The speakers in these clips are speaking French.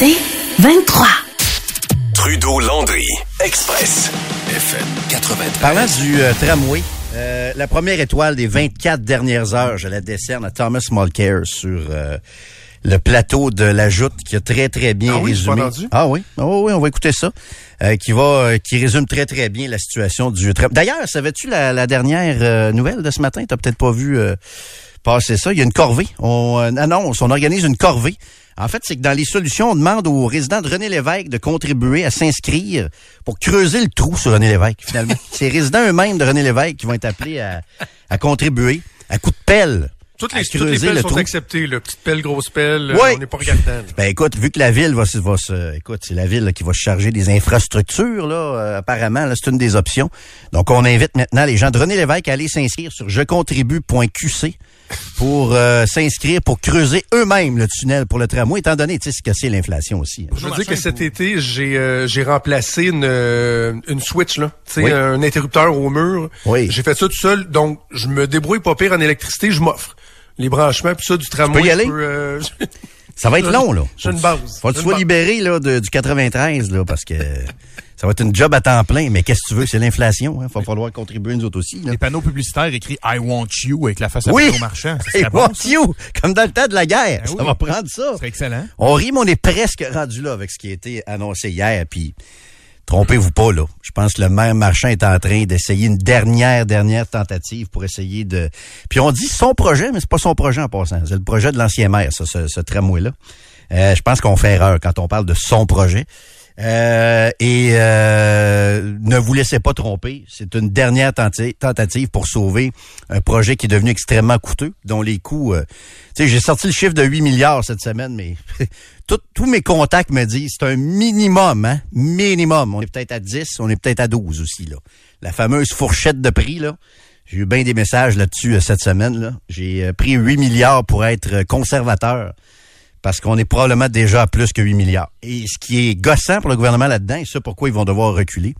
C'est 23. Trudeau-Landry, Express, FM 93. Parlant du euh, tramway, euh, la première étoile des 24 dernières heures, je la décerne à Thomas Mulcair sur euh, le plateau de la Joute, qui a très, très bien Ah oui, résumé. entendu? Ah oui, Ah oui, on va écouter ça. euh, qui va, euh, qui résume très, très bien la situation du tram. D'ailleurs, savais-tu la, la dernière euh, nouvelle de ce matin? T'as peut-être pas vu euh, passer ça. Il y a une corvée. On euh, annonce, on organise une corvée. En fait, c'est que dans les solutions, on demande aux résidents de René Lévesque de contribuer à s'inscrire pour creuser le trou sur René Lévesque, finalement. c'est les résidents eux-mêmes de René Lévesque qui vont être appelés à, à contribuer à coup de pelle. Toutes à les, toutes les pelles le sont trou. acceptées, là. Petite pelle, grosse pelle, euh, Oui. on n'est pas regardant. Ben écoute, vu que la ville va se, va se écoute, c'est la ville là, qui va se charger des infrastructures là, euh, apparemment, là, c'est une des options. Donc on invite maintenant les gens de René Lévesque à aller s'inscrire sur jecontribue.qc pour euh, s'inscrire pour creuser eux-mêmes le tunnel pour le tramway étant donné tu sais ce que c'est l'inflation aussi. hein. Je veux dire que cet été, j'ai euh, j'ai remplacé une, euh, une switch, là. Tu sais, Oui. un interrupteur au mur. Oui. J'ai fait ça tout seul, donc je me débrouille pas pire en électricité, je m'offre. Les branchements, puis ça, du tramway. peux y aller? je euh, Ça va être long là. J'ai une Faut- base. Faut que tu sois libéré là de- du 93 là parce que ça va être une job à temps plein mais qu'est-ce que tu veux, c'est l'inflation hein, va falloir contribuer nous autres aussi là. Les panneaux publicitaires écrits I want you avec la face à Oui. au marchand. Bon, want you, comme dans le temps de la guerre. Ben ça oui. va prendre ça. Ce serait excellent. On rit, mais on est presque rendu là avec ce qui a été annoncé hier. Puis, trompez-vous pas, là. Je pense que le maire Marchand est en train d'essayer une dernière, dernière tentative pour essayer de... Puis on dit son projet, mais c'est pas son projet en passant. C'est le projet de l'ancien maire, ce, ce tramway-là. Euh, je pense qu'on fait erreur quand on parle de son projet. Euh, et euh, ne vous laissez pas tromper, c'est une dernière tentative pour sauver un projet qui est devenu extrêmement coûteux, dont les coûts... euh, tu sais, j'ai sorti le chiffre de 8 milliards cette semaine, mais tous mes contacts me disent c'est un minimum, hein? Minimum. On est peut-être à 10, on est peut-être à 12 aussi, là. La fameuse fourchette de prix, là. J'ai eu bien des messages là-dessus euh, cette semaine, là. J'ai euh, pris 8 milliards pour être conservateur parce qu'on est probablement déjà à plus que 8 milliards. Et ce qui est gossant pour le gouvernement là-dedans, et ça pourquoi ils vont devoir reculer,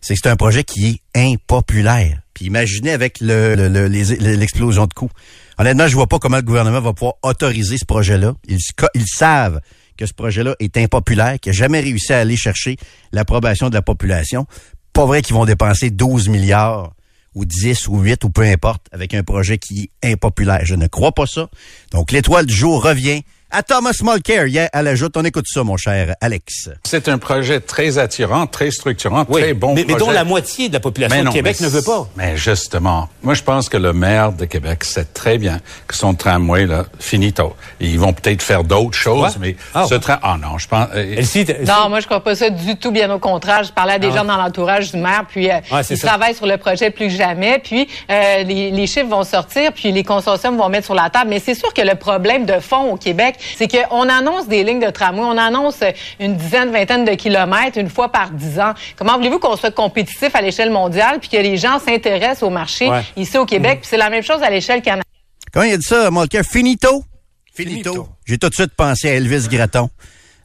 c'est que c'est un projet qui est impopulaire. Puis imaginez avec le, le- le- l'explosion de coûts. Honnêtement, je vois pas comment le gouvernement va pouvoir autoriser ce projet-là. Ils, ils savent que ce projet-là est impopulaire, qu'il n'a jamais réussi à aller chercher l'approbation de la population. Pas vrai qu'ils vont dépenser 12 milliards ou 10 ou 8 ou peu importe avec un projet qui est impopulaire. Je ne crois pas ça. Donc l'étoile du jour revient à Thomas Mulcair. Hier, à la joute, on écoute ça, mon cher Alex. C'est un projet très attirant, très structurant, très bon mais, mais projet. dont la moitié de la population Mais de non, Québec mais ne veut pas. Mais justement, moi je pense que le maire de Québec sait très bien que son tramway là finito. Ils vont peut-être faire d'autres choses, Ouais. mais Ah, ce tram ah non, je pense euh, Non, moi, je crois pas ça du tout, bien au contraire. Je parlais à des Ah gens dans l'entourage du maire, puis euh, ils ça. travaillent sur le projet plus que jamais, puis euh, les, les chiffres vont sortir, puis les consortiums vont mettre sur la table. Mais c'est sûr que le problème de fond au Québec, c'est qu'on annonce des lignes de tramway, on annonce une dizaine, vingtaine de kilomètres une fois par dix ans. Comment voulez-vous qu'on soit compétitif à l'échelle mondiale, puis que les gens s'intéressent au marché Ouais. ici au Québec, puis c'est la même chose à l'échelle canadienne. Comment il a dit ça? Finito? Finito. Finito. J'ai tout de suite pensé à Elvis Gratton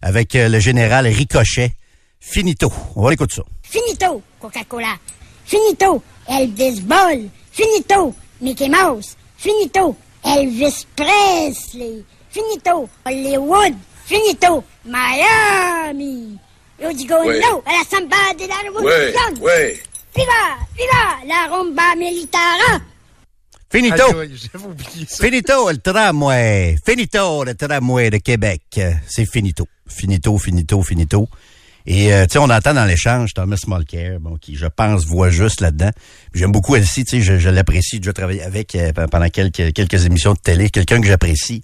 avec euh, le général Ricochet. Finito. On va l'écouter ça. Finito, Coca-Cola. Finito, Elvis Ball. Finito, Mickey Mouse. Finito, Elvis Presley. Finito, Hollywood. Finito, Miami. Yo digo Ouais. no a la samba de la revolution. ouais. Viva, viva la rumba militara. Finito. Aïe, ça. Finito, le tramway. Finito, le tramway de Québec. C'est finito. Finito, finito, finito. Et euh, tu sais, on entend dans l'échange Thomas Mulcair, bon, qui, je pense, voit juste là-dedans. J'aime beaucoup Elsie, tu sais, je, je l'apprécie. J'ai déjà travaillé avec euh, pendant quelques, quelques émissions de télé, quelqu'un que j'apprécie.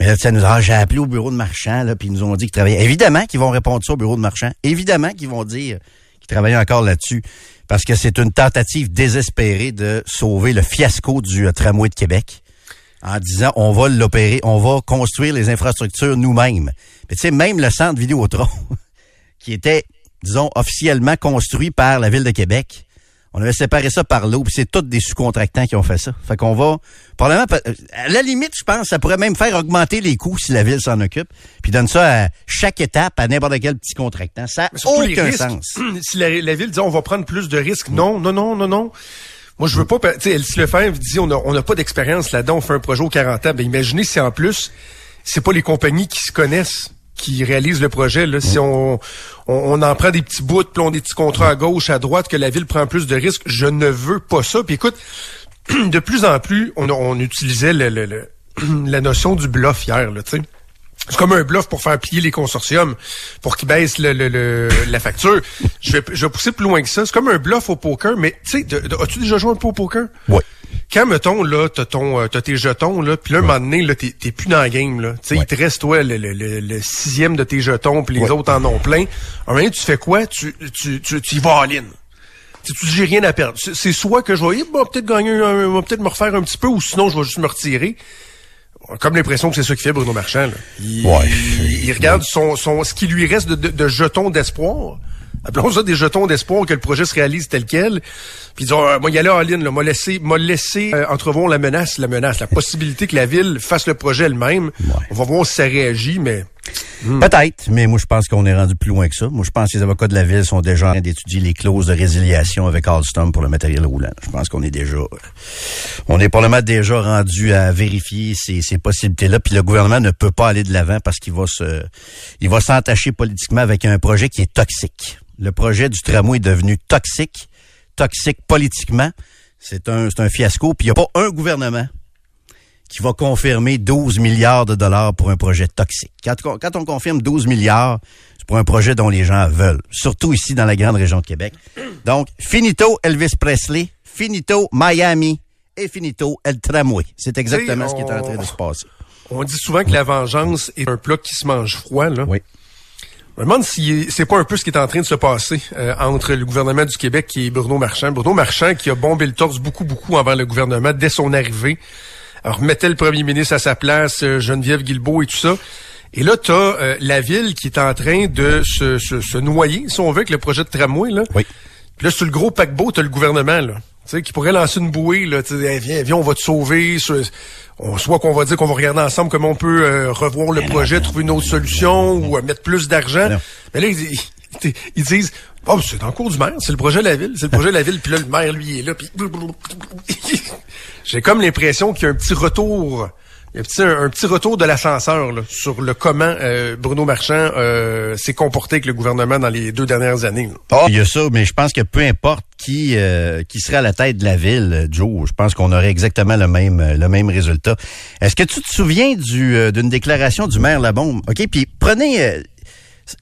Mais là, tu sais, elle nous ah, j'ai appelé au bureau de marchand, là, puis ils nous ont dit qu'ils travaillaient. Évidemment qu'ils vont répondre ça au bureau de marchand. Évidemment qu'ils vont dire qu'ils travaillaient encore là-dessus. Parce que c'est une tentative désespérée de sauver le fiasco du euh, tramway de Québec en disant on va l'opérer, on va construire les infrastructures nous-mêmes. Mais tu sais, même le centre Vidéotron, qui était, disons, officiellement construit par la Ville de Québec, on avait séparé ça par l'eau, puis c'est tous des sous-contractants qui ont fait ça. Fait qu'on va, probablement, à la limite, je pense, ça pourrait même faire augmenter les coûts si la Ville s'en occupe, puis donne ça à chaque étape à n'importe quel petit contractant. Ça n'a aucun risques. sens. Si la, la ville dit on va prendre plus de risques, non, non, non, non, non. Moi, je veux pas. Tu sais, Elsie Lefebvre dit on a, on n'a pas d'expérience là-dedans, on fait un projet aux 40 ans. Ben, imaginez si en plus, c'est pas les compagnies qui se connaissent qui réalise le projet. Là. Si on, on, on en prend des petits bouts, puis on des petits contrats à gauche, à droite, que la ville prend plus de risques, je ne veux pas ça. Puis écoute, de plus en plus, on, on utilisait le, le- le- la notion du bluff hier, là, tu sais. C'est comme un bluff pour faire plier les consortiums, pour qu'ils baissent le, le- le- la facture. Je vais, je vais pousser plus loin que ça. C'est comme un bluff au poker, mais tu sais, as-tu déjà joué un peu au poker? Oui. Quand, mettons, là, t'as ton, euh, t'as tes jetons, là, puis là, un moment donné, là, t'es, t'es plus dans le game, là. Tu sais, Ouais. il te reste, toi, le, le- le- le sixième de tes jetons, puis les autres en ont plein. Un moment donné, tu fais quoi? Tu, tu, tu, tu y vas en ligne. Tu tu dis, j'ai rien à perdre. C'est- C'est soit que je vais, bah, peut-être gagner, un- peut-être me refaire un petit peu, ou sinon, je vais juste me retirer. Comme l'impression que c'est ça qui fait Bruno Marchand. Là. Il, Ouais. il, il regarde son, son, ce qui lui reste de, de, de jetons d'espoir. Appelons ça des jetons d'espoir que le projet se réalise tel quel. Puis disons, euh, moi, y aller en ligne, là, m'a laissé, m'a laissé euh, entrevoir la menace, la menace, la possibilité que la ville fasse le projet elle-même. On va voir si ça réagit, mais Peut-être, mais moi je pense qu'on est rendu plus loin que ça. Moi je pense que les avocats de la ville sont déjà en train d'étudier les clauses de résiliation avec Alstom pour le matériel roulant. Je pense qu'on est déjà, on est probablement déjà rendu à vérifier ces, ces possibilités-là. Puis le gouvernement ne peut pas aller de l'avant parce qu'il va se, il va s'entacher politiquement avec un projet qui est toxique. Le projet du tramway est devenu toxique, toxique politiquement. C'est un, fiasco. Puis il n'y a pas un gouvernement qui va confirmer 12 milliards de dollars pour un projet toxique. Quand, quand on confirme 12 milliards, c'est pour un projet dont les gens veulent, surtout ici dans la grande région de Québec. Donc, finito Elvis Presley, finito Miami et finito El Tramway. C'est exactement ce qui est en train de se passer. on dit souvent que la vengeance est un plat qui se mange froid, là. Oui. Je me demande si c'est pas un peu ce qui est en train de se passer euh, entre le gouvernement du Québec et Bruno Marchand. Bruno Marchand qui a bombé le torse beaucoup, beaucoup envers le gouvernement dès son arrivée. Alors, mettait le premier ministre à sa place, euh, Geneviève Guilbeault et tout ça. Et là, t'as euh, la ville qui est en train de se, se, se noyer, si on veut, avec le projet de tramway, là. Oui. Puis là, sur le gros paquebot, t'as le gouvernement, là. Tu sais, qui pourrait lancer une bouée, là. Tu sais, Hey, viens, viens, on va te sauver. Soit- on- Soit qu'on va dire qu'on va regarder ensemble comment on peut euh, revoir le projet, trouver une autre solution ou euh, mettre plus d'argent. Mais là, ils, ils- ils disent, oh, c'est dans le cours du maire, c'est le projet de la ville, c'est le projet de la ville. Puis là, le maire, lui, est là. Puis j'ai comme l'impression qu'il y a un petit retour. Un petit, un, petit retour de l'ascenseur là, sur le comment euh, Bruno Marchand euh, s'est comporté avec le gouvernement dans les deux dernières années. Ah, il y a ça, mais je pense que peu importe qui euh, qui serait à la tête de la ville, euh, Joe, je pense qu'on aurait exactement le même euh, le même résultat. Est-ce que tu te souviens du euh, d'une déclaration du maire Labombe? Ok, puis prenez,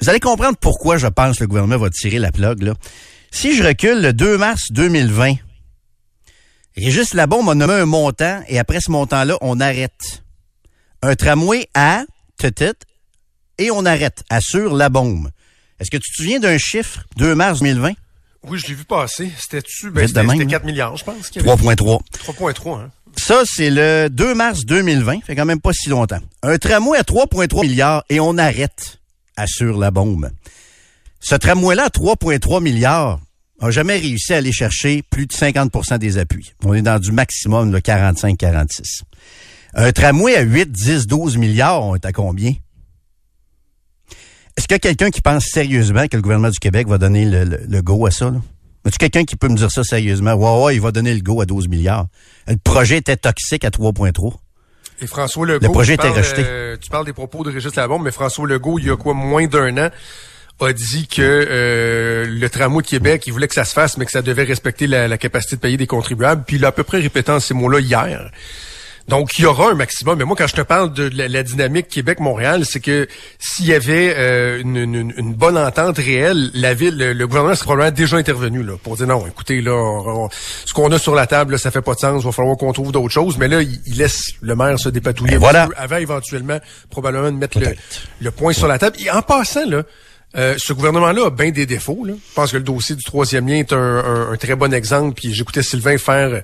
vous allez comprendre pourquoi je pense que le gouvernement va tirer la plug là. Si je recule le 2 mars 2020, Régis Labombe a nommé un montant et après ce montant-là, on arrête un tramway à Tetit et on arrête assure la bombe. Est-ce que tu te souviens d'un chiffre 2 mars 2020 Oui, je l'ai vu passer. C'était-tu? Ben, c'était même, c'était là. 4 milliards, je pense. qu'il y avait. 3.3. 3.3, hein. Ça, c'est le 2 mars 2020. Fait quand même pas si longtemps. Un tramway à 3,3 milliards et on arrête, assure la bombe. Ce tramway-là à 3,3 milliards a jamais réussi à aller chercher plus de 50% des appuis. On est dans du maximum de 45-46. Un tramway à 8, 10, 12 milliards, on est à combien? Est-ce qu'il y a quelqu'un qui pense sérieusement que le gouvernement du Québec va donner le, le- le go à ça? Là? As-tu quelqu'un qui peut me dire ça sérieusement? Ouais, ouais, il va donner le go à 12 milliards. Le projet était toxique à 3,3. Et François Legault. Le projet était rejeté. euh, tu parles des propos de Régis Labombe, mais François Legault, il y a quoi, moins d'un an, a dit que euh, le tramway de Québec, il voulait que ça se fasse, mais que ça devait respecter la, la capacité de payer des contribuables. Puis il a à peu près répété en ces mots-là hier. Donc, il y aura un maximum. Mais moi, quand je te parle de la, la dynamique Québec-Montréal, c'est que s'il y avait euh, une, une- une bonne entente réelle, la ville, le, le gouvernement serait probablement déjà intervenu là, pour dire non, écoutez, là, on- on- ce qu'on a sur la table, là, ça fait pas de sens, il va falloir qu'on trouve d'autres choses. Mais là, il, il laisse le maire se dépatouiller voilà. avant éventuellement probablement de mettre le, le point sur la table. Et en passant, là, euh, ce gouvernement-là a bien des défauts. Là. Je pense que le dossier du troisième lien est un, un- un très bon exemple. Puis j'écoutais Sylvain faire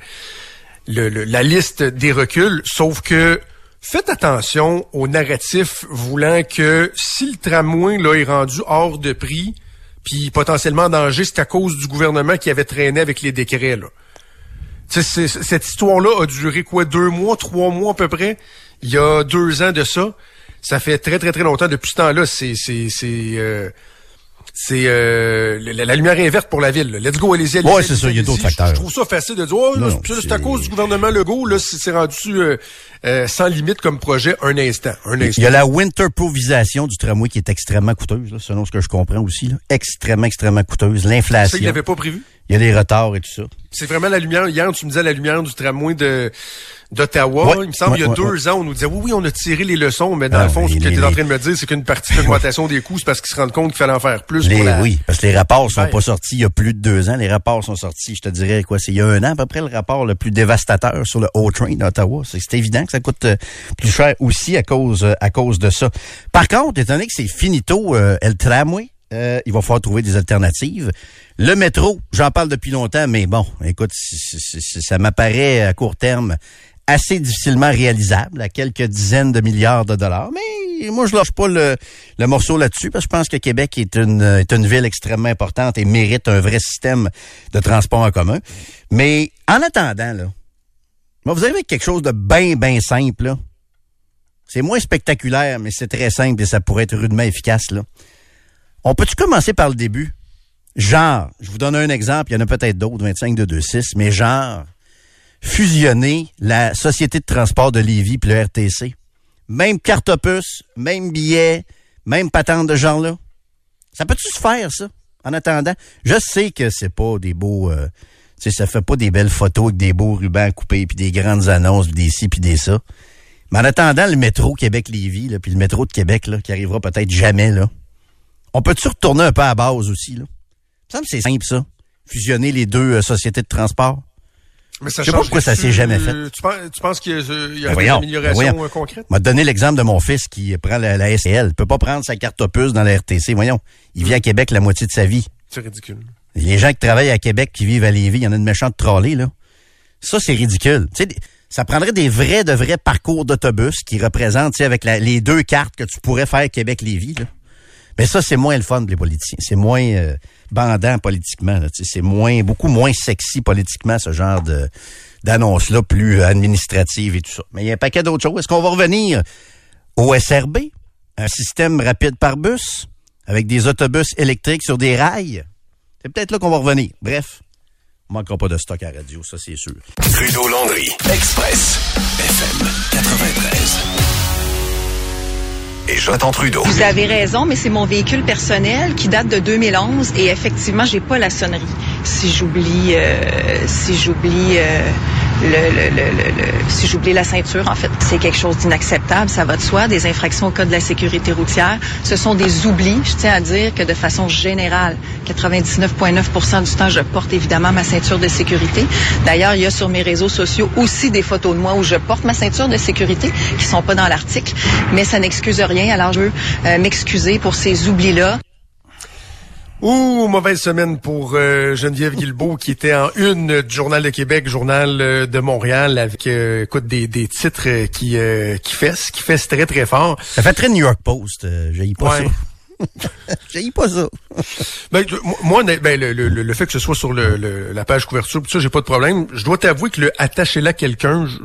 la liste des reculs, sauf que faites attention au narratif voulant que si le tramway là, est rendu hors de prix, puis potentiellement en danger, c'est à cause du gouvernement qui avait traîné avec les décrets. Là. Cette histoire-là a duré quoi, deux mois, trois mois à peu près? Il y a deux ans de ça. Ça fait très, très, très longtemps. Depuis ce temps-là, c'est, c'est, c'est, euh, c'est euh, la, la lumière est verte pour la ville. là. Let's go, allez-y. Ouais, allez-y, c'est ça, il y a d'autres facteurs. Je trouve ça facile de dire, oh, c'est- à cause du gouvernement Legault, là, c'est rendu euh, euh, sans limite comme projet un instant. Un instant. Il y a la winterprovisation du tramway qui est extrêmement coûteuse, là, selon ce que je comprends aussi. Là. Extrêmement, extrêmement coûteuse. Ça, L'inflation. il l'avait pas prévu? Il y a des retards et tout ça. C'est vraiment la lumière. Hier, tu me disais la lumière du tramway de d'Ottawa. Ouais, il me semble ouais, il y a ouais, deux ans, on nous disait oui, oui, on a tiré les leçons, mais dans Ah, le fond, ce que tu es en train de me dire, c'est qu'une partie de l'augmentation des coûts, c'est parce qu'ils se rendent compte qu'il fallait en faire plus Les- pour la. Oui, parce que les rapports sont pas sortis il y a plus de deux ans. Les rapports sont sortis, je te dirais, quoi, c'est il y a un an à peu près, le rapport le plus dévastateur sur le O-Train d'Ottawa. C'est c'est évident que ça coûte euh, plus cher aussi à cause euh, à cause de ça. Par contre, étant donné que c'est finito, euh, le tramway, euh, il va falloir trouver des alternatives. Le métro, j'en parle depuis longtemps, mais bon, écoute, ça m'apparaît à court terme assez difficilement réalisable, à quelques dizaines de milliards de dollars. Mais moi, je lâche pas le, morceau là-dessus, parce que je pense que Québec est une, ville extrêmement importante et mérite un vrai système de transport en commun. Mais en attendant, là, moi, vous avez quelque chose de bien, bien simple. C'est moins spectaculaire, mais c'est très simple et ça pourrait être rudement efficace, là. On peut-tu commencer par le début? Genre, je vous donne un exemple, il y en a peut-être d'autres, 25 de 2.6, mais genre, fusionner la Société de transport de Lévis puis le RTC. Même carte opus, même billet, même patente de genre-là. Ça peut-tu se faire, ça, en attendant? Je sais que c'est pas des beaux... Euh, tu sais, ça fait pas des belles photos avec des beaux rubans coupés puis des grandes annonces des ci puis des ça. Mais en attendant, le métro Québec-Lévis, puis le métro de Québec, là, qui arrivera peut-être jamais, là, on peut-tu retourner un peu à la base aussi, là? Il me semble c'est simple, ça. Fusionner les deux euh, sociétés de transport. Mais ça Je sais pas pourquoi ça s'est jamais fait. Tu penses, tu penses qu'il y y a Ben amélioration ben voyons. euh, concrète? m'a donné l'exemple de mon fils qui prend la, la SL. Il peut pas prendre sa carte opus dans la RTC. Voyons, il vit à Québec la moitié de sa vie. C'est ridicule. Les gens qui travaillent à Québec, qui vivent à Lévis, il y en a une méchante trolley, là. Ça, c'est ridicule. Tu sais, des- ça prendrait des vrais, de vrais parcours d'autobus qui représentent, tu sais, avec la- les deux cartes que tu pourrais faire Québec-Lévis, là. Mais ça, c'est moins le fun pour les politiciens. C'est moins euh, bandant politiquement. C'est moins, beaucoup moins sexy politiquement, ce genre de d'annonce-là, plus euh, administrative et tout ça. Mais il y a un paquet d'autres choses. Est-ce qu'on va revenir au SRB? Un système rapide par bus, avec des autobus électriques sur des rails? C'est peut-être là qu'on va revenir. Bref, on manquera pas de stock à radio, ça c'est sûr. Trudeau Landry, Express, FM 93. Et Jonathan Trudeau. Vous avez raison, mais c'est mon véhicule personnel qui date de 2011 et effectivement, j'ai pas la sonnerie. Si j'oublie, euh, si j'oublie euh, le, le, le, si j'oublie la ceinture, en fait, c'est quelque chose d'inacceptable. Ça va de soi. Des infractions au code de la sécurité routière, ce sont des oublis. Je tiens à dire que de façon générale, 99,9% du temps, je porte évidemment ma ceinture de sécurité. D'ailleurs, il y a sur mes réseaux sociaux aussi des photos de moi où je porte ma ceinture de sécurité qui sont pas dans l'article, mais ça n'excuse rien. Alors, je veux euh, m'excuser pour ces oublis-là. Ouh, mauvaise semaine pour euh, Geneviève Guilbeault qui était en une du Journal de Québec, Journal euh, de Montréal avec euh, écoute des, des titres qui euh, qui fessent, qui fessent très très fort. Ça fait très New York Post. Euh, J'ai pas Ouais. ça. J'ai pas ça. Ben, moi, ben, le, le, le fait que ce soit sur le, le- la page couverture, ça, j'ai pas de problème. Je dois t'avouer que le attacher là quelqu'un, je,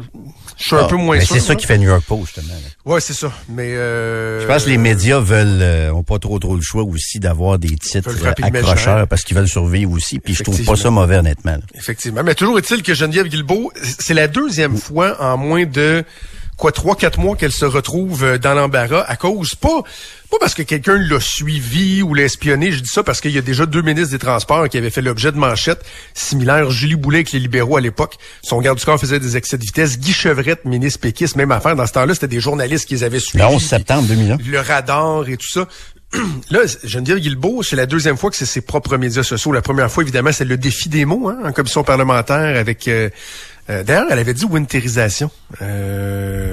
je suis un Ah, peu moins mais sûr. c'est ça qui fait New York Post, justement. là. Ouais, c'est ça. Mais euh, Je pense que les médias veulent euh, ont pas trop trop le choix aussi d'avoir des titres accrocheurs parce qu'ils veulent survivre aussi. Puis je trouve pas ça mauvais honnêtement. là. Effectivement. Mais toujours est-il que Geneviève Guilbeault, c'est la deuxième fois en moins de quoi trois quatre mois qu'elle se retrouve euh, dans l'embarras à cause pas pas parce que quelqu'un l'a suivi ou l'a espionné, je dis ça parce qu'il y a déjà deux ministres des Transports qui avaient fait l'objet de manchettes similaires. Julie Boulet avec les libéraux à l'époque, son garde du corps faisait des excès de vitesse. Guy Chevrette, ministre péquiste, même affaire. Dans ce temps-là, c'était des journalistes qui les avaient suivis. Le 11 septembre 2001. Le radar et tout ça. Là, Geneviève Guilbeault, c'est la deuxième fois que c'est ses propres médias sociaux. La première fois, évidemment, c'est le défi des mots hein, en commission parlementaire avec... euh, euh, D'ailleurs, elle avait dit winterisation. Euh,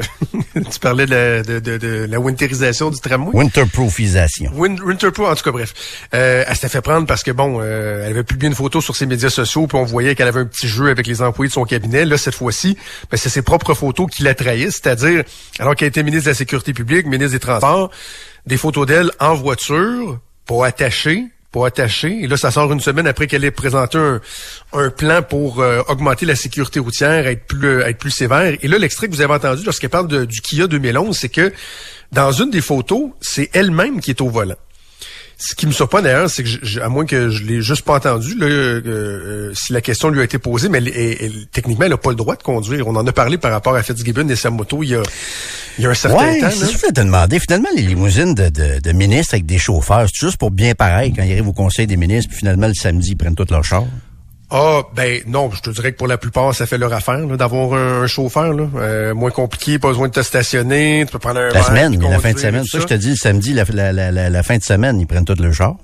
tu parlais de la, de, de- de la winterisation du tramway? Winterproofisation. Win- Winterproof, en tout cas, bref. Euh, elle s'était fait prendre parce que, bon, euh, elle avait publié une photo sur ses médias sociaux, puis on voyait qu'elle avait un petit jeu avec les employés de son cabinet. Là, cette fois-ci, ben, c'est ses propres photos qui la trahissent, c'est-à-dire, alors qu'elle était ministre de la Sécurité publique, ministre des Transports, des photos d'elle en voiture, pas attachée, pas attachée. Et là, ça sort une semaine après qu'elle ait présenté un, plan pour euh, augmenter la sécurité routière, être plus, être plus sévère. Et là, l'extrait que vous avez entendu lorsqu'elle parle du Kia 2011, c'est que dans une des photos, c'est elle-même qui est au volant. Ce qui me surprend d'ailleurs, c'est que, je- à moins que je l'ai juste pas entendu, là, euh, euh, si la question lui a été posée, mais elle- elle- elle- techniquement, elle n'a pas le droit de conduire. On en a parlé par rapport à Fitzgibbon et sa moto il y a, il y a un certain Ouais, temps. c'est là. ça que je voulais te demander. Finalement, les limousines de, de, de ministres avec des chauffeurs, c'est juste pour bien pareil quand ils arrivent au conseil des ministres, puis finalement, le samedi, ils prennent tout leur char. Ah, ben non, je te dirais que pour la plupart, ça fait leur affaire d'avoir un, un chauffeur. Là. Euh, moins compliqué, pas besoin de te stationner, tu peux prendre un La semaine, la fin de semaine. Ça, je te dis, le samedi, la, la, la, la, fin de semaine, ils prennent tout le char.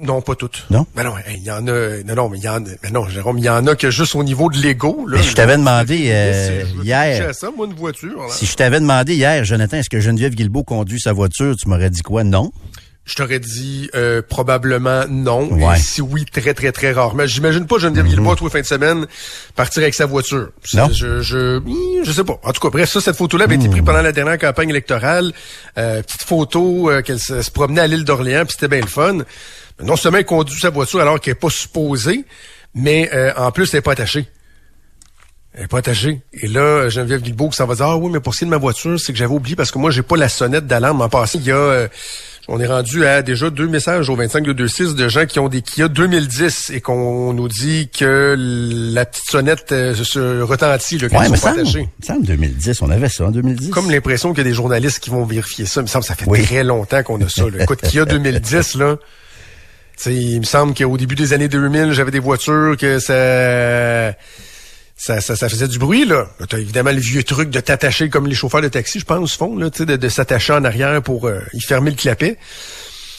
Non, pas toutes. Non? Ben non, il y en a. Non, non, mais il y en a. Mais non, Jérôme, il y en a que juste au niveau de l'ego. là. Mais je t'avais demandé, euh, Je veux hier- ça, moi, une voiture. là. Si je t'avais demandé hier, Jonathan, est-ce que Geneviève Guilbeault conduit sa voiture, tu m'aurais dit quoi? Non. Je t'aurais dit euh, probablement non. Ouais. Et si oui, très, très, très rarement. J'imagine pas Geneviève Guilbault, tous les fins de semaine, partir avec sa voiture. Non. Je, je, hmm, je sais pas. En tout cas, bref, ça, cette photo-là avait Hmm. été prise pendant la dernière campagne électorale. Euh, petite photo euh, qu'elle se, se promenait à l'île d'Orléans, puis c'était bien le fun. Mais non seulement elle conduit sa voiture alors qu'elle est pas supposée, mais euh, en plus, elle est pas attachée. Elle est pas attachée. Et là, Geneviève Guilbeault qui s'en va dire, ah oui, mais pour ce qui est de ma voiture, c'est que j'avais oublié parce que moi, j'ai pas la sonnette d'alarme. En passant, il y a, euh, on est rendu à déjà deux messages au 25 226 de gens qui ont des Kia 2010 et qu'on nous dit que la petite sonnette euh, se retentit, qu'elles Ouais, sont mais ça, en 2010, on avait ça en 2010. Comme l'impression qu'il y a des journalistes qui vont vérifier ça. Il me semble que ça fait Oui. très longtemps qu'on a ça. Là. Écoute, Kia 2010, là, tu sais, il me semble qu'au début des années 2000, j'avais des voitures que ça... Ça, ça, faisait du bruit, là. T'as évidemment le vieux truc de t'attacher comme les chauffeurs de taxi, je pense, font, là, de, de s'attacher en arrière pour euh, y fermer le clapet.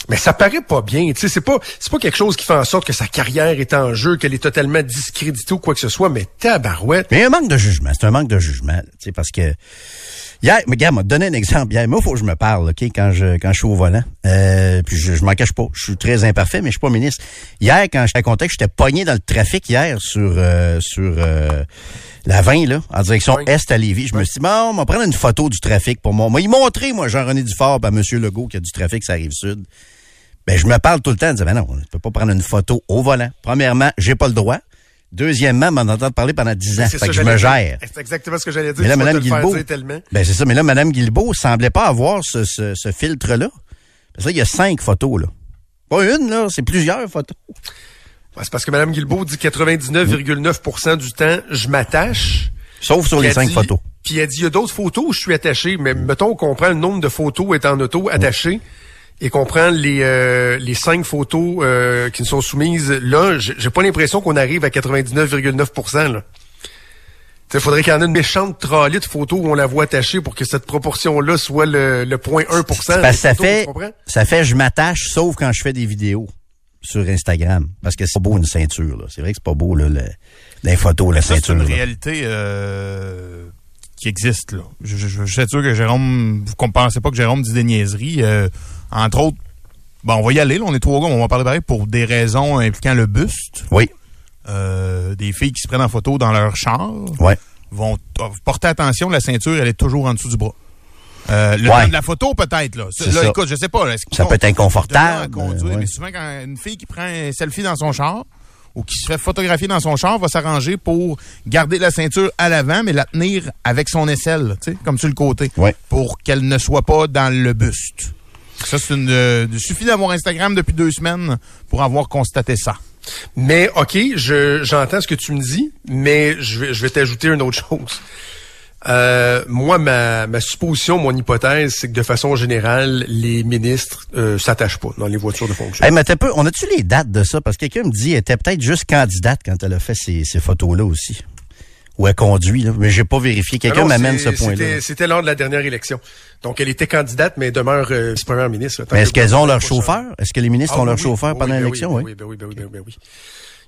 Mais ça paraît pas bien, tu sais, c'est pas, c'est pas quelque chose qui fait en sorte que sa carrière est en jeu, qu'elle est totalement discréditée ou quoi que ce soit, mais tabarouette. Mais un manque de jugement. C'est un manque de jugement, tu sais, parce que hier, mais gars, m'a donné un exemple. Hier, moi, faut que je me parle, ok, quand je quand je suis au volant. Euh, puis je, je m'en cache pas. Je suis très imparfait, mais je suis pas ministre. Hier, quand je racontais que j'étais pogné dans le trafic hier sur euh, sur euh, la 20 là, en direction Oui. est à Lévis, je me suis dit bon, on va prendre une photo du trafic pour moi. Moi, y montrer, moi, Jean-René Dufort, à Monsieur Legault, qu'il y a du trafic, ça arrive sud. Ben, je me parle tout le temps, en disant, ben non, on ne peut pas prendre une photo au volant. Premièrement, j'ai pas le droit. Deuxièmement, m'en entendre parler pendant dix ans. C'est Fait ça que je me gère. C'est exactement ce que j'allais dire. Mais là, Mme Guilbeault, ben c'est ça, mais là, Mme Guilbeault semblait pas avoir ce, ce, ce filtre-là. Parce que là, il y a cinq photos, là. Pas une, là, c'est plusieurs photos. Ouais, C'est parce que Mme Guilbeault dit 99,9% du temps, je m'attache. Sauf sur les cinq dit- photos. Puis elle dit, il y a d'autres photos où je suis attaché, mais mettons qu'on prend le nombre de photos étant auto attaché et qu'on prend les euh, les cinq photos euh, qui nous sont soumises là, j'ai pas l'impression qu'on arrive à 99,9%. là. Il faudrait qu'il y en ait une méchante trolley de photos où on la voit attachée pour que cette proportion-là soit le, le 0.1%. Parce que des ça fait, ça fait, je m'attache, sauf quand je fais des vidéos sur Instagram. Parce que c'est pas beau une ceinture, là. C'est vrai que c'est pas beau, là, le, les photos, la Ça, c'est ceinture. une là. réalité euh, qui existe. Là. Je, je, je, je suis sûr que Jérôme, vous ne pensez pas que Jérôme dit des niaiseries. euh, entre autres, bon, on va y aller, là, on est trois gars, on va parler pareil pour des raisons impliquant le buste. Oui, Euh, des filles qui se prennent en photo dans leur char ouais. vont t- porter attention, la ceinture, elle est toujours en dessous du bras. Euh, le Ouais. temps de la photo, peut-être, là. C'est Là, ça. écoute, je sais pas. là, Ça peut être inconfortable, conduire, euh, ouais. Mais souvent, quand une fille qui prend un selfie dans son char ou qui se fait photographier dans son char va s'arranger pour garder la ceinture à l'avant, mais la tenir avec son aisselle, tu sais, comme sur le côté. Ouais. Pour qu'elle ne soit pas dans le buste. Ça, c'est une. euh, il suffit d'avoir Instagram depuis deux semaines pour avoir constaté ça. Mais OK, je j'entends ce que tu me dis, mais je vais, je vais t'ajouter une autre chose. Euh, moi, ma, ma supposition, mon hypothèse, c'est que de façon générale, les ministres euh, s'attachent pas dans les voitures de fonction. Hey, mais t'as peu, on a-tu les dates de ça? Parce que quelqu'un me dit, elle était peut-être juste candidate quand elle a fait ces, ces photos-là aussi. Ou elle conduit, là. Mais j'ai pas vérifié. Quelqu'un Ah non, m'amène ce point-là. c'était- lors de la dernière élection. Donc, elle était candidate, mais demeure euh, vice-première ministre. Tant Mais est-ce que- qu'elles ont leur chauffeur? Est-ce que les ministres Ah, ont leur oui, chauffeur oui, pendant l'élection? Oui, Oui. ben oui, ben oui, ben oui, ben oui.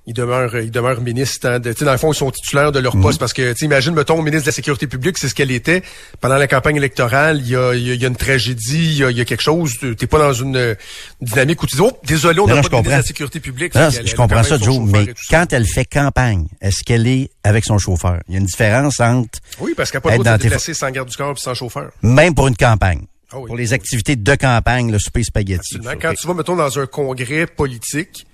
Ils demeurent, ils demeurent ministres. hein, de- tu sais, dans le fond, ils sont titulaires de leur Mhm. poste parce que, tu imagine, mettons, ministre de la Sécurité publique, c'est ce qu'elle était. Pendant la campagne électorale, il y a, y a- y a une tragédie, il y y a quelque chose. Tu T'es pas dans une euh, dynamique où tu dis, oh, désolé, on n'a pas de ministre de la Sécurité publique. Non, je elle comprends ça, Joe, mais ça. quand elle fait campagne, est-ce qu'elle est avec son chauffeur? Il y a une différence entre, Oui, parce qu'elle n'a pas le droit de déplacer sans garde du corps et sans chauffeur. même pour une campagne, Ah oui. pour les activités de campagne, le souper spaghetti. Absolument. Quand tu vas, mettons, dans un congrès politique,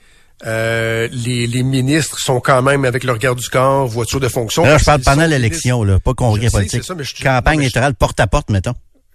euh, les, les ministres sont quand même avec leur garde du corps, voiture de fonction. Là, je parle pendant l'élection, là, pas congrès politique. ça, mais je- campagne non, mais je- électorale porte à porte, mettons.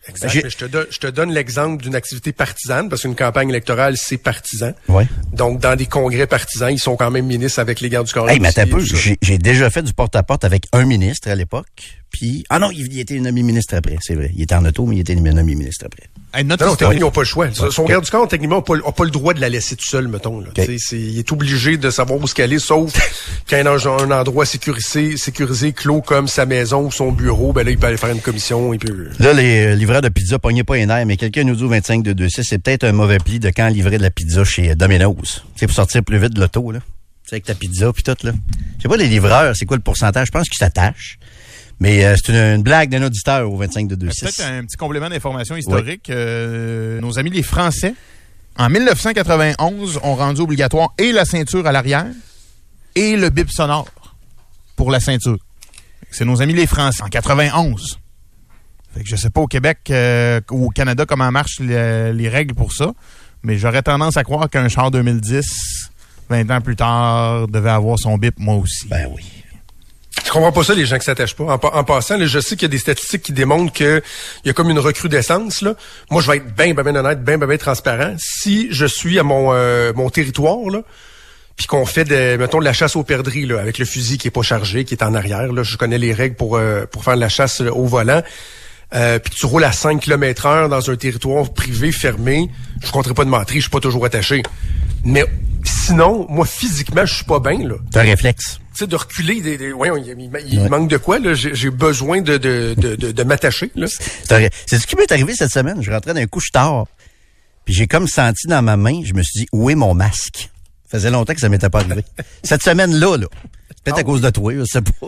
Exact, mais je te, donne- je te donne l'exemple d'une activité partisane, parce qu'une campagne électorale, c'est partisan. Ouais. Donc, dans des congrès partisans, ils sont quand même ministres avec les gardes du corps. Hey, mais attends un peu, j'ai j'ai déjà fait du porte-à-porte avec un ministre à l'époque. Puis, ah non, il, il était nommé ministre après, c'est vrai. Il était en auto, mais il était nommé ministre après. Hey, notre Non, non, ils n'ont pas le choix. Son garde du corps, techniquement, n'a pas, pas le droit de la laisser tout seul, mettons. Là. Il est obligé de savoir où qu'elle est, sauf quand il a un, endroit sécurisé, sécurisé, clos comme sa maison ou son bureau, ben là, il peut aller faire une commission. Il peut... Là, les euh, livreurs de pizza pognaient pas les nerfs, mais quelqu'un nous dit au 25 de 26, c'est peut-être un mauvais pli de quand livrer de la pizza chez euh, Domino's. C'est pour sortir plus vite de l'auto, là. Tu sais, avec ta pizza puis tout, là. Je sais pas, les livreurs, c'est quoi le pourcentage? Je pense qu'ils s'attachent. Mais euh, c'est une, une blague d'un auditeur au 25 de 26. Peut-être un petit complément d'information historique. Euh, nos amis les Français, en 1991, ont rendu obligatoire et la ceinture à l'arrière et le bip sonore pour la ceinture. C'est nos amis les Français, en 91. Fait que je sais pas au Québec euh, ou au Canada comment marchent les, les règles pour ça, mais j'aurais tendance à croire qu'un char 2010, 20 ans plus tard, devait avoir son bip, moi aussi. Ben oui. Comprends pas ça, les gens qui s'attachent pas. En, pa- en passant, je sais qu'il y a des statistiques qui démontrent que il y a comme une recrudescence. Là. Moi, je vais être bien, bien, bien honnête, bien, bien, bien transparent. Si je suis à mon, euh, mon territoire, là, puis qu'on fait de, mettons, de la chasse aux perdrix, là, avec le fusil qui est pas chargé, qui est en arrière, là, je connais les règles pour, euh, pour faire de la chasse au volant. Euh, puis que tu roules à 5 km heure dans un territoire privé fermé, je compterai pas de mentir, je suis pas toujours attaché. Mais sinon, moi, physiquement, je suis pas bien, là C'est un réflexe. tu sais, de reculer des, des voyons, il, il- il manque de quoi, là? J'ai besoin de, de, de, de, de m'attacher, là. C'est ce qui m'est arrivé cette semaine. Je rentrais d'un couche tard. Puis j'ai comme senti dans ma main, je me suis dit, où est mon masque? Ça faisait longtemps que ça m'était pas arrivé. Cette semaine-là, là. Peut-être à cause de toi, je sais pas.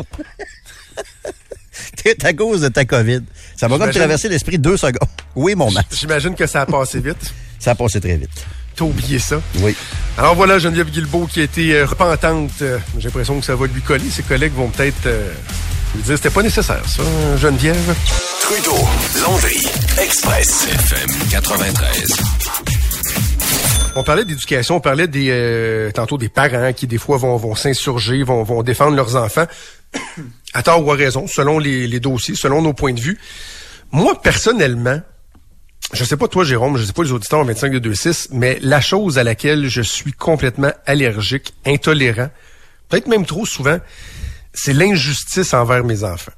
C'est à cause de ta COVID. Ça m'a comme traversé l'esprit deux secondes. Est mon masque? J'imagine que ça a passé vite. Ça a passé très vite. T'as oublié ça. Oui. Alors voilà, Geneviève Guilbeault qui a été euh, repentante. Euh, J'ai l'impression que ça va lui coller. Ses collègues vont peut-être euh, lui dire c'était pas nécessaire, ça, Geneviève. Trudeau, Landry, Express, FM 93. On parlait d'éducation, on parlait des euh, tantôt des parents qui des fois vont, vont s'insurger, vont, vont défendre leurs enfants. À tort ou à raison, selon les, les dossiers, selon nos points de vue. Moi, personnellement, je sais pas toi, Jérôme, je sais pas les auditeurs en 25 de 26, mais la chose à laquelle je suis complètement allergique, intolérant, peut-être même trop souvent, c'est l'injustice envers mes enfants.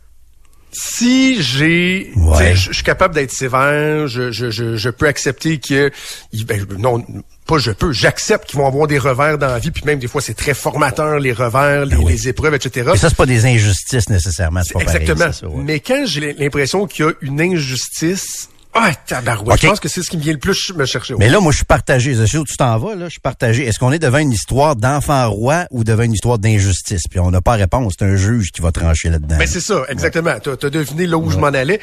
Si j'ai, Ouais. je suis capable d'être sévère, je, je, je, je peux accepter que, ben, non, pas je peux, j'accepte qu'ils vont avoir des revers dans la vie, puis même des fois c'est très formateur les revers, les, oui. les épreuves, etc. Et ça, c'est pas des injustices nécessairement. C'est pas pareil, Exactement. c'est ça, ouais. Mais quand j'ai l'impression qu'il y a une injustice, ah, tabarouette, je pense que c'est ce qui me vient le plus me chercher. Mais là, moi, je suis partagé. Je sais où tu t'en vas, là. Je suis partagé. Est-ce qu'on est devant une histoire d'enfant roi ou devant une histoire d'injustice? Puis on n'a pas réponse. C'est un juge qui va trancher là-dedans. Ben c'est ça, exactement. T'as as deviné là où je m'en allais.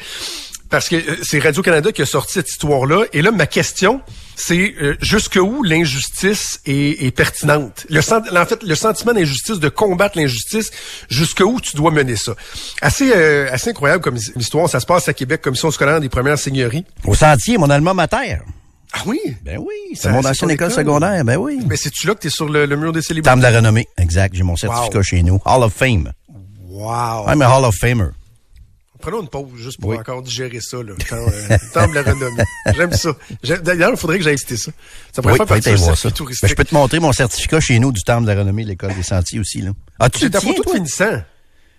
Parce que euh, c'est Radio-Canada qui a sorti cette histoire-là. Et là, ma question, c'est euh, jusqu'où l'injustice est, est pertinente? Le sent- en fait, le sentiment d'injustice, de combattre l'injustice, jusqu'où tu dois mener ça? Assez, euh, assez incroyable comme his- histoire. Ça se passe à Québec, commission scolaire des premières seigneuries. Au sentier, mon alma mater. Ah oui? Ben oui, c'est mon ancienne école école? secondaire. Ben oui. Mais c'est-tu là que t'es sur le, le mur des célébrités? Temple de la renommée. Exact. J'ai mon certificat Wow. chez nous. Hall of Fame. Wow! I'm a Hall of Famer. Prenons une pause juste pour Oui. encore digérer ça, là. Euh, de la renommée. J'aime ça. D'ailleurs, il faudrait que j'aille visiter ça. Ça pourrait Oui, faire partie voir ça. Ben, je peux te montrer mon certificat chez nous du Temple de la renommée de l'école des sentiers aussi, là. Ah, tu ta photo de toi? finissant.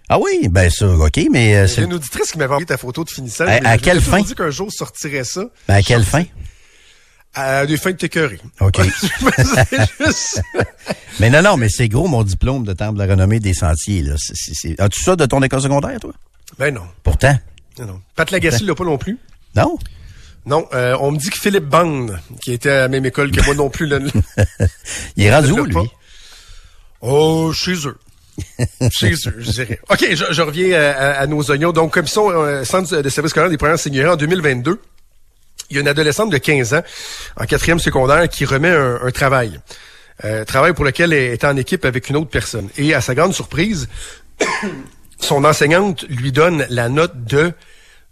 Ah oui, ben ça, OK, mais euh, c'est... une auditrice qui m'avait envoyé ta photo de finissant. À- à quelle fin? dit qu'un jour sortirait ça. Ben, à quelle fin? À des fins de t'écœurer. OK. Juste- mais non, non, mais c'est gros mon diplôme de Temple de la renommée des sentiers, là. As-tu ça de ton école secondaire, toi? Ben non. Pourtant. Non, non. Pat Lagacé l'a pas non plus. Non? Non, euh, on me dit que Philippe Bande, qui était à la même école que moi non plus, le- Il est rendu où, lui? pas. Oh, chez eux. chez eux, je dirais. OK, je, je reviens à, à- à nos oignons. Donc, commission euh, centre de service scolaire des premières seigneuries en 2022. Il y a une adolescente de 15 ans en quatrième secondaire qui remet un, un travail. Euh, travail pour lequel elle est en équipe avec une autre personne. Et à sa grande surprise, son enseignante lui donne la note de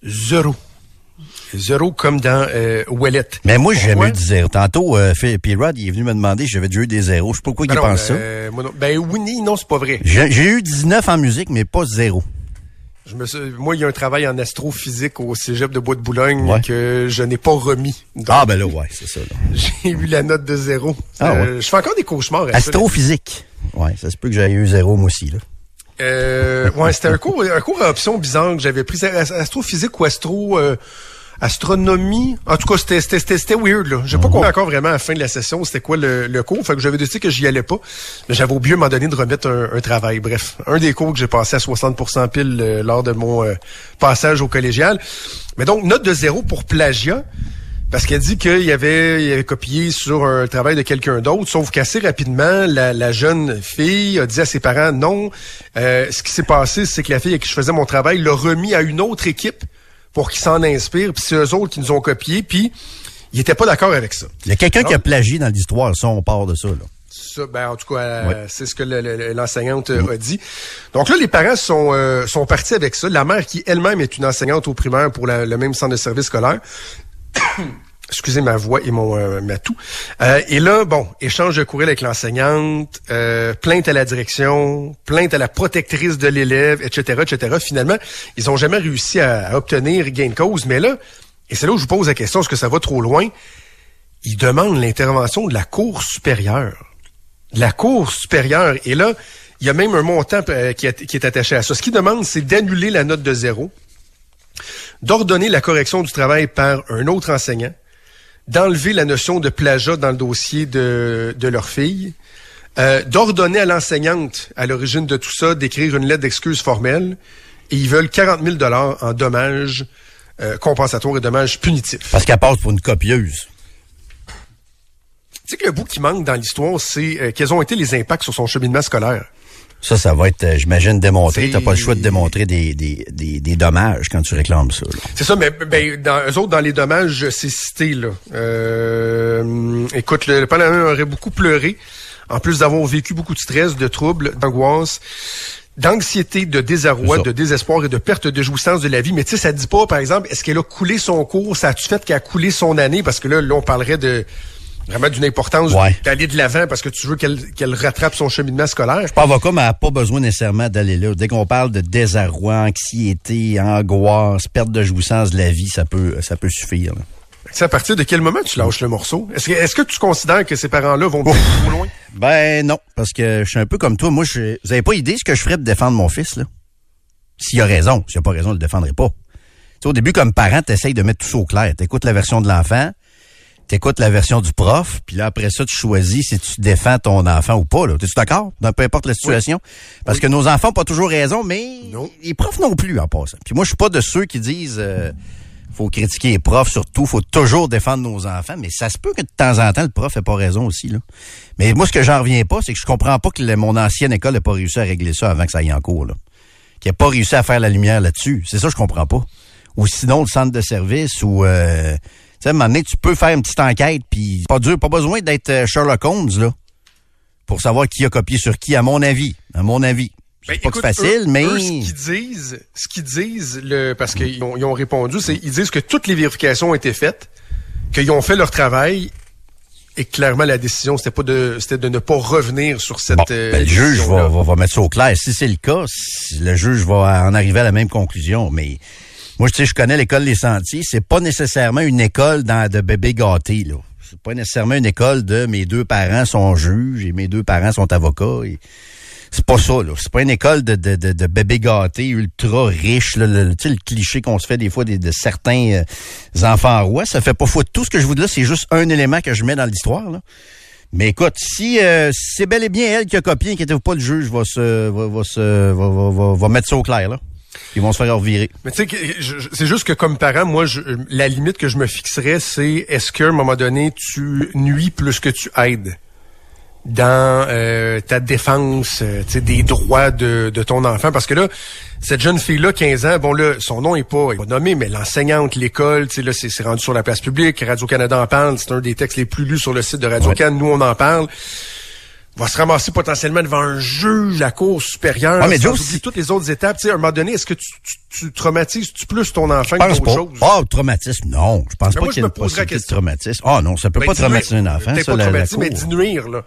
zéro. Zéro comme dans euh, Ouellette. Mais moi, j'ai jamais eu de zéro. Tantôt, euh, Phil- puis Rod, il est venu me demander si j'avais déjà eu des zéros. Je sais pas pourquoi Ben il non, pense ça. euh, moi non. Ben oui, non, c'est pas vrai. J'ai eu 19 en musique, mais pas zéro. Je me suis- moi, il y a un travail en astrophysique au cégep de Bois-de-Boulogne Ouais. que je n'ai pas remis. Donc, Ah, ben là, ouais, c'est ça. J'ai eu la note de zéro. Ah, Euh, Je fais encore des cauchemars. à ça, Astrophysique. Ouais, ça se peut que j'aie eu zéro, moi aussi, là. Euh, ouais, c'était un cours, un cours à option bizarre que j'avais pris. Astrophysique ou astro, euh, astronomie. En tout cas, c'était weird, là. J'ai pas compris encore vraiment à la fin de la session c'était quoi le, le cours. Fait que j'avais décidé que j'y allais pas. Mais j'avais oublié à un moment donné de remettre un, un travail. Bref, un des cours que j'ai passé à 60% pile euh, lors de mon euh, passage au collégial. Mais donc, note de zéro pour plagiat. Parce qu'elle dit qu'il avait, il avait copié sur un travail de quelqu'un d'autre, sauf qu'assez rapidement, la, la jeune fille a dit à ses parents non. Euh, ce qui s'est passé, c'est que la fille avec qui je faisais mon travail l'a remis à une autre équipe pour qu'ils s'en inspirent, puis c'est eux autres qui nous ont copié, puis ils étaient pas d'accord avec ça. Il y a quelqu'un qui a plagié dans l'histoire, ça, on part de ça, là. Ça, ben, en tout cas, euh, Ouais. c'est ce que le- le- l'enseignante euh, a dit. Donc là, les parents sont, euh, sont partis avec ça. La mère, qui elle-même est une enseignante au primaire pour la- le même centre de service scolaire, excusez ma voix et mon euh, ma. Euh, et là, bon, échange de courriel avec l'enseignante, euh, plainte à la direction, plainte à la protectrice de l'élève, etc., etc. Finalement, ils ont jamais réussi à, à obtenir gain de cause. Mais là, et c'est là où je vous pose la question, est-ce que ça va trop loin? Ils demandent l'intervention de la Cour supérieure. La Cour supérieure. Et là, il y a même un montant euh, qui, qui est attaché à ça. Ce qu'ils demandent, c'est d'annuler la note de zéro, d'ordonner la correction du travail par un autre enseignant, d'enlever la notion de plagiat dans le dossier de, de leur fille, euh, d'ordonner à l'enseignante, à l'origine de tout ça, d'écrire une lettre d'excuse formelle, et ils veulent 40 000 en dommages euh, compensatoires et dommages punitifs. Parce qu'elle passe pour une copieuse. Tu sais que le bout qui manque dans l'histoire, c'est euh, quels ont été les impacts sur son cheminement scolaire. Ça, ça va être, euh, j'imagine, démontré. T'as pas le choix de démontrer des, des, des, des dommages quand tu réclames ça. C'est ça, mais ben, dans, eux autres, dans les dommages, c'est cité, là. Euh, écoute, le, le Parlement aurait beaucoup pleuré, en plus d'avoir vécu beaucoup de stress, de troubles, d'angoisse, d'anxiété, de désarroi, de désespoir et de perte de jouissance de la vie. Mais tu sais, ça dit pas, par exemple, est-ce qu'elle a coulé son cours, ça a-tu fait qu'elle a coulé son année? Parce que là, là, on parlerait de vraiment d'une importance Ouais. d'aller de l'avant parce que tu veux qu'elle qu'elle rattrape son cheminement scolaire. Pas avocat, mais elle n'a pas besoin nécessairement d'aller là. Dès qu'on parle de désarroi, anxiété, angoisse, perte de jouissance de la vie, ça peut, ça peut suffire. là. C'est à partir de quel moment tu lâches le morceau? Est-ce que, tu considères que ces parents-là vont beaucoup trop loin? Ben non, parce que je suis un peu comme toi. Moi, je, vous avez pas idée ce que je ferais pour défendre mon fils, là? S'il a raison. S'il a pas raison, je le défendrai pas. Tu sais, au début, comme parent, t'essayes de mettre tout ça au clair. T'écoutes la version de l'enfant, t'écoutes la version du prof, puis là, après ça, tu choisis si tu défends ton enfant ou pas. là. T'es-tu d'accord? Dans peu importe la situation. Parce que nos enfants ont pas toujours raison, mais Non. les profs non plus en passant. Puis moi, je suis pas de ceux qui disent... euh, faut critiquer les profs, surtout, faut toujours défendre nos enfants, mais ça se peut que de temps en temps, le prof ait pas raison aussi, là. Mais moi, ce que j'en reviens pas, c'est que je comprends pas que le- mon ancienne école n'ait pas réussi à régler ça avant que ça aille en cours, là. Qu'il n'ait pas réussi à faire la lumière là-dessus. C'est ça, que je comprends pas. Ou sinon, le centre de service, ou, euh, sais, à un moment donné, tu peux faire une petite enquête, puis pas dur, pas besoin d'être euh, Sherlock Holmes, là, pour savoir qui a copié sur qui, à mon avis. À mon avis. C'est Ben, pas écoute, facile, eux- mais... eux, ce qu'ils disent, ce qu'ils disent, le, parce qu'ils ont, ils ont répondu, c'est ils disent que toutes les vérifications ont été faites, qu'ils ont fait leur travail, et clairement la décision c'était pas de, c'était de ne pas revenir sur cette. Bon, euh, ben, le juge va, va, va mettre ça au clair. Si c'est le cas, si le juge va en arriver à la même conclusion. Mais moi, je sais, je connais l'école Les Sentiers. C'est pas nécessairement une école de bébés gâtés. là. C'est pas nécessairement une école de mes deux parents sont juges et mes deux parents sont avocats. C'est pas ça. là. C'est pas une école de, de, de, bébés gâtés ultra riches. Là, le, tu le cliché qu'on se fait des fois des, de certains euh, enfants rois. Ça fait pas foutre. Tout ce que je vous dis là, c'est juste un élément que je mets dans l'histoire. là. Mais écoute, si euh, c'est bel et bien elle qui a copié, inquiétez-vous pas, le juge va se va, va se va, va, va mettre ça au clair là. Ils vont se faire revirer. Mais tu sais, c'est juste que comme parent, moi, je, la limite que je me fixerais, c'est est-ce qu'à un moment donné, tu nuis plus que tu aides dans euh, ta défense euh, des droits de, de ton enfant? Parce que là, cette jeune fille-là, 15 ans, bon là, son nom est pas, est pas nommé, mais l'enseignante, l'école, tu sais, là, c'est c'est rendu sur la place publique, Radio-Canada en parle, c'est un des textes les plus lus sur le site de Radio-Can, nous on en parle va se ramasser potentiellement devant un juge, la cour supérieure, Ah, mais sans Joe, oublier si- toutes les autres étapes. Tu sais, à un moment donné, est-ce que tu, tu, tu traumatises-tu plus ton enfant que d'autres choses? Ah, traumatisme, non. Je pense Mais pas qu'il y ait une possibilité de traumatisme. Ah non, ça peut Ben, pas traumatiser un enfant, ça, pas la, mais cour. dinuire, là.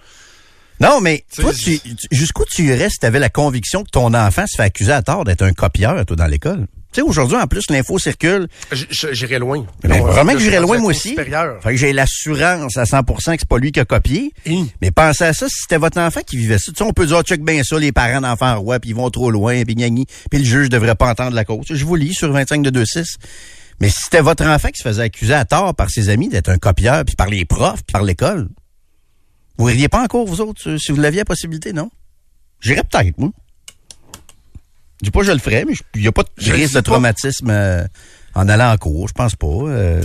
Non, mais Tu toi, tu, tu- jusqu'où tu irais si tu avais la conviction que ton enfant se fait accuser à tort d'être un copieur, toi, dans l'école? Tu sais, aujourd'hui, en plus, l'info circule. J- j- J'irais loin. Ben, vraiment que pense loin, moi aussi. supérieure. Fait que j'ai l'assurance à 100% que c'est pas lui qui a copié. Hi. Mais pensez à ça, si c'était votre enfant qui vivait ça. Tu sais, on peut dire, check bien ça, les parents d'enfants rois, puis ils vont trop loin, puis gna, puis le juge devrait pas entendre la cause. Je vous lis sur 25 de 2.6. Mais si c'était votre enfant qui se faisait accuser à tort par ses amis d'être un copieur, puis par les profs, puis par l'école, vous ririez pas en cours, vous autres, si vous l'aviez la possibilité, non? J'irais peut-être, moi. Je dis pas que je le ferais, mais il n'y a pas de risque de traumatisme euh, en allant en cours, je pense pas. Euh,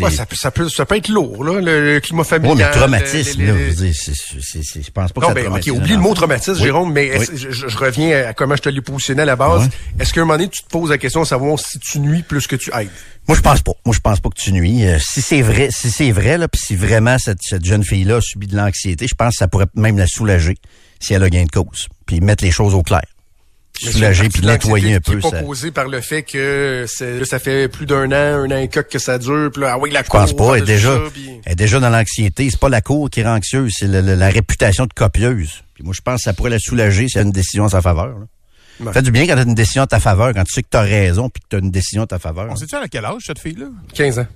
Ouais, ça, peut, ça, peut, ça peut être lourd, là, le, le climat familial. mais traumatisme, les- là, je veux dire, je pense pas que Non, ça ben, ok, traumatise oublie le mot traumatisme, Oui. Jérôme, mais Oui. je, je reviens à comment je te l'ai positionné à la base. Est-ce qu'à un moment donné, tu te poses la question de savoir si tu nuis plus que tu aides? Moi, je pense pas. Moi, je pense pas que tu nuis. Euh, si c'est vrai, si c'est vrai, là, puis si vraiment cette, cette jeune fille-là a subi de l'anxiété, je pense que ça pourrait même la soulager si elle a gain de cause. Puis mettre les choses au clair. Soulager, puis nettoyer un Qui peu. est pas Ça. causé par le fait que c'est- ça fait plus d'un an, un an et quelques que ça dure, puis là, ah oui, la Je pense pas. Elle est déjà, Ça, puis- elle est déjà dans l'anxiété. C'est pas la cour qui rend anxieuse, c'est le- le- la réputation de copieuse. Puis moi, je pense que ça pourrait la soulager si elle a une décision en sa faveur. là. Ouais. Ça fait du bien quand tu as une décision en ta faveur, quand tu sais que tu as raison, puis que tu as une décision en ta faveur. On sait-tu à quel âge, cette fille-là? 15 ans.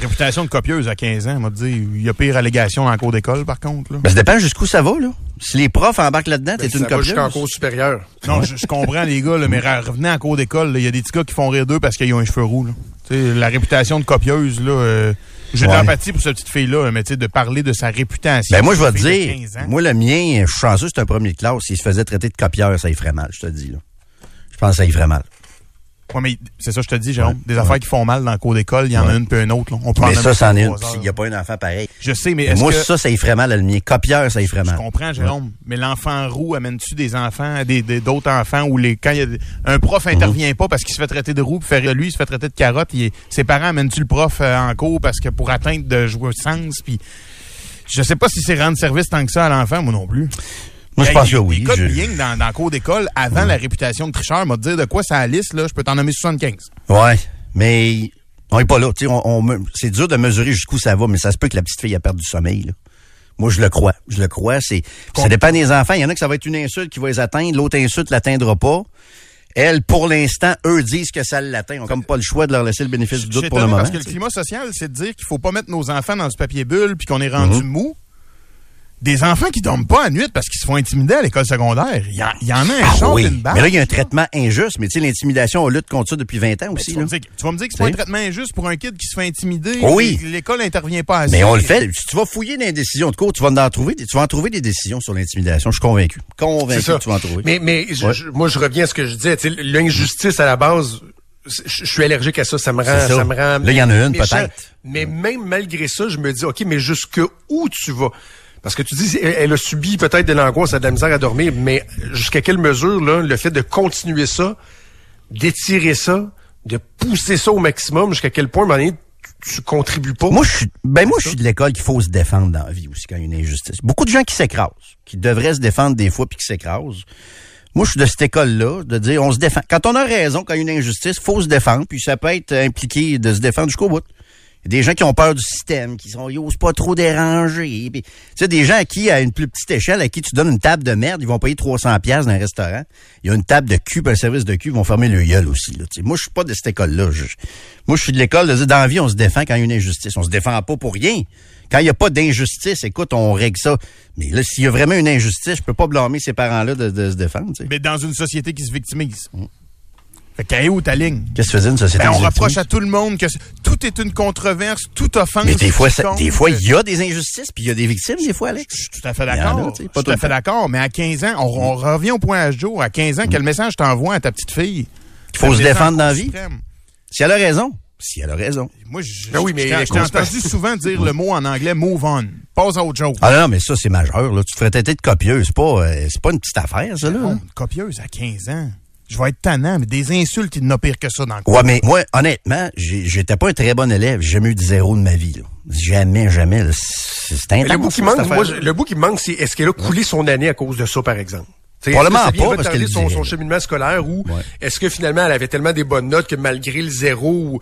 Réputation de copieuse à 15 ans, on m'a dit. Il y a pire allégation en cours d'école, par contre. Là. Ben, ça dépend jusqu'où ça va, là. Si les profs embarquent là-dedans, t'es Ben, une ça va copieuse. jusqu'en cours supérieur. Non, je, je comprends, les gars, là, mais revenez en cours d'école. Il y a des petits gars qui font rire d'eux parce qu'ils ont un cheveu roux. Là. Tu sais, la réputation de copieuse, là, euh, j'ai de Ouais. l'empathie pour cette petite fille-là, mais tu sais, de parler de sa réputation. Ben moi, je vais te Une dire, 15 ans. moi, le mien, je suis chanceux, c'est un premier classe. S'il se faisait traiter de copieur, ça y ferait mal, je te dis. Là. Je pense que ça y ferait mal. Ouais, mais c'est ça, je te dis, Jérôme. Des affaires qui font mal dans le cours d'école, il y en a une puis une autre. Là. On peut en Mais ça, c'en est une. S'il n'y a pas un enfant pareil. Je sais, mais est-ce moi, que... ça, ça y ferait mal à le mien. Copieur, ça y ferait Je mal. comprends, Jérôme. Mais l'enfant roux amène-tu des enfants, des d'autres enfants où les quand il y a un prof intervient Mhm. pas parce qu'il se fait traiter de roux, puis fait lui, il se fait traiter de carotte, il est- ses parents amènent-tu le prof euh, en cours parce que pour atteindre de jouer sens, puis je sais pas si c'est rendre service tant que ça à l'enfant, moi non plus. Moi, je pense que oui. Codes Je- dans, dans cours d'école, avant la réputation de tricheur, m'a dit de quoi ça liste, là, je peux t'en nommer 75. Ouais, mais on est pas là. On, on c'est dur de mesurer jusqu'où ça va, mais ça se peut que la petite fille a perdu du sommeil. Là. Moi, je le crois. Je le crois. C'est, ça dépend des enfants. Il y en a que ça va être une insulte qui va les atteindre, l'autre insulte l'atteindra pas. Elle, pour l'instant, eux disent que ça l'atteint. On n'a comme pas le choix de leur laisser le bénéfice du doute pour le moment. Parce que le climat social, c'est de dire qu'il faut pas mettre nos enfants dans du papier bulle puis qu'on est rendu Mhm. mou. Des enfants qui dorment pas à nuit parce qu'ils se font intimider à l'école secondaire. Il y, en- il y en a un Ah short, oui. une barre. Mais là, il y a un traitement injuste. Mais tu sais, l'intimidation, on lutte contre ça depuis 20 ans Mais aussi. tu, vas là. me dire, tu vas me dire que c'est pas un traitement injuste pour un kid qui se fait intimider. Oh oui. L'école intervient pas assez. Mais on le fait. Si tu vas fouiller dans les décisions de cours, tu vas en trouver, des- tu vas en trouver des décisions sur l'intimidation. Je suis convaincu. Convaincu C'est ça. que tu vas en trouver. Mais, mais je- Ouais. je- moi, je reviens à ce que je disais. Tu sais, L'injustice à la base, je, suis allergique à ça. Ça me rend, ça. ça. me rend. Là, il y en a une, peut-être. Mais même malgré ça, je me dis, ok, mais jusque où tu vas? Parce que tu dis, elle, elle a subi peut-être de l'angoisse, elle a de la misère à dormir, mais jusqu'à quelle mesure là, le fait de continuer ça, d'étirer ça, de pousser ça au maximum, jusqu'à quel point, à tu contribues pas? Moi, je suis, ben moi, je suis de l'école qu'il faut se défendre dans la vie aussi quand il y a une injustice. Beaucoup de gens qui s'écrasent, qui devraient se défendre des fois puis qui s'écrasent. Moi, je suis de cette école-là, de dire, on se défend. Quand on a raison, quand il y a une injustice, faut se défendre, puis ça peut être impliqué de se défendre jusqu'au bout. Des gens qui ont peur du système, qui sont, ils osent pas trop déranger. Puis, Tu sais, des gens à qui, à une plus petite échelle, à qui tu donnes une table de merde, ils vont payer 300 pièces dans un restaurant. Il y a une table de cul, puis un service de cul, ils vont fermer le gueule aussi. Là, Tu sais, moi, je suis pas de cette école-là. Moi, je suis de l'école de dire, dans la vie, on se défend quand il y a une injustice. On se défend pas pour rien. Quand il n'y a pas d'injustice, écoute, on règle ça. Mais là, s'il y a vraiment une injustice, je peux pas blâmer ces parents-là de, de se défendre. tu sais. Mais dans une société qui se victimise. Fait qu'elle est où ta ligne? Qu'est-ce que tu faisais une société Ben, on reproche à tout le monde que tout est une controverse, toute offense. Mais des fois, ça- des fois, il y a des injustices, puis il y a des victimes, des fois, Alex. Je suis tout à fait d'accord. Je suis tout à fait d'accord. Mais à 15 ans, on, on revient au point à ce jour. À 15 ans, quel message t'envoies à ta petite fille? Il faut se défendre dans la vie. Si elle a raison. Si elle a raison. Moi, je, Ben oui, mais je t'ai- entendu souvent dire le mot en anglais move on. Passe à autre chose. Ah non, mais ça, c'est majeur. Là. Tu te ferais traiter de copieuse. C'est pas, euh, c'est pas une petite affaire, ça. Là. Une copieuse à 15 ans. Je vais être tannant, mais des insultes, il n'a pire que ça dans le cours. Ouais, mais moi, honnêtement, j'étais pas un très bon élève. J'ai jamais eu de zéro de ma vie. Là. Jamais, jamais. C'est intense. le bout qui manque, moi, le bout qui me manque, c'est est-ce qu'elle a coulé son année à cause de ça, par exemple? Probablement que ça pas, parce qu'elle son, son cheminement scolaire ou Ouais. est-ce que finalement elle avait tellement des bonnes notes que malgré le zéro ou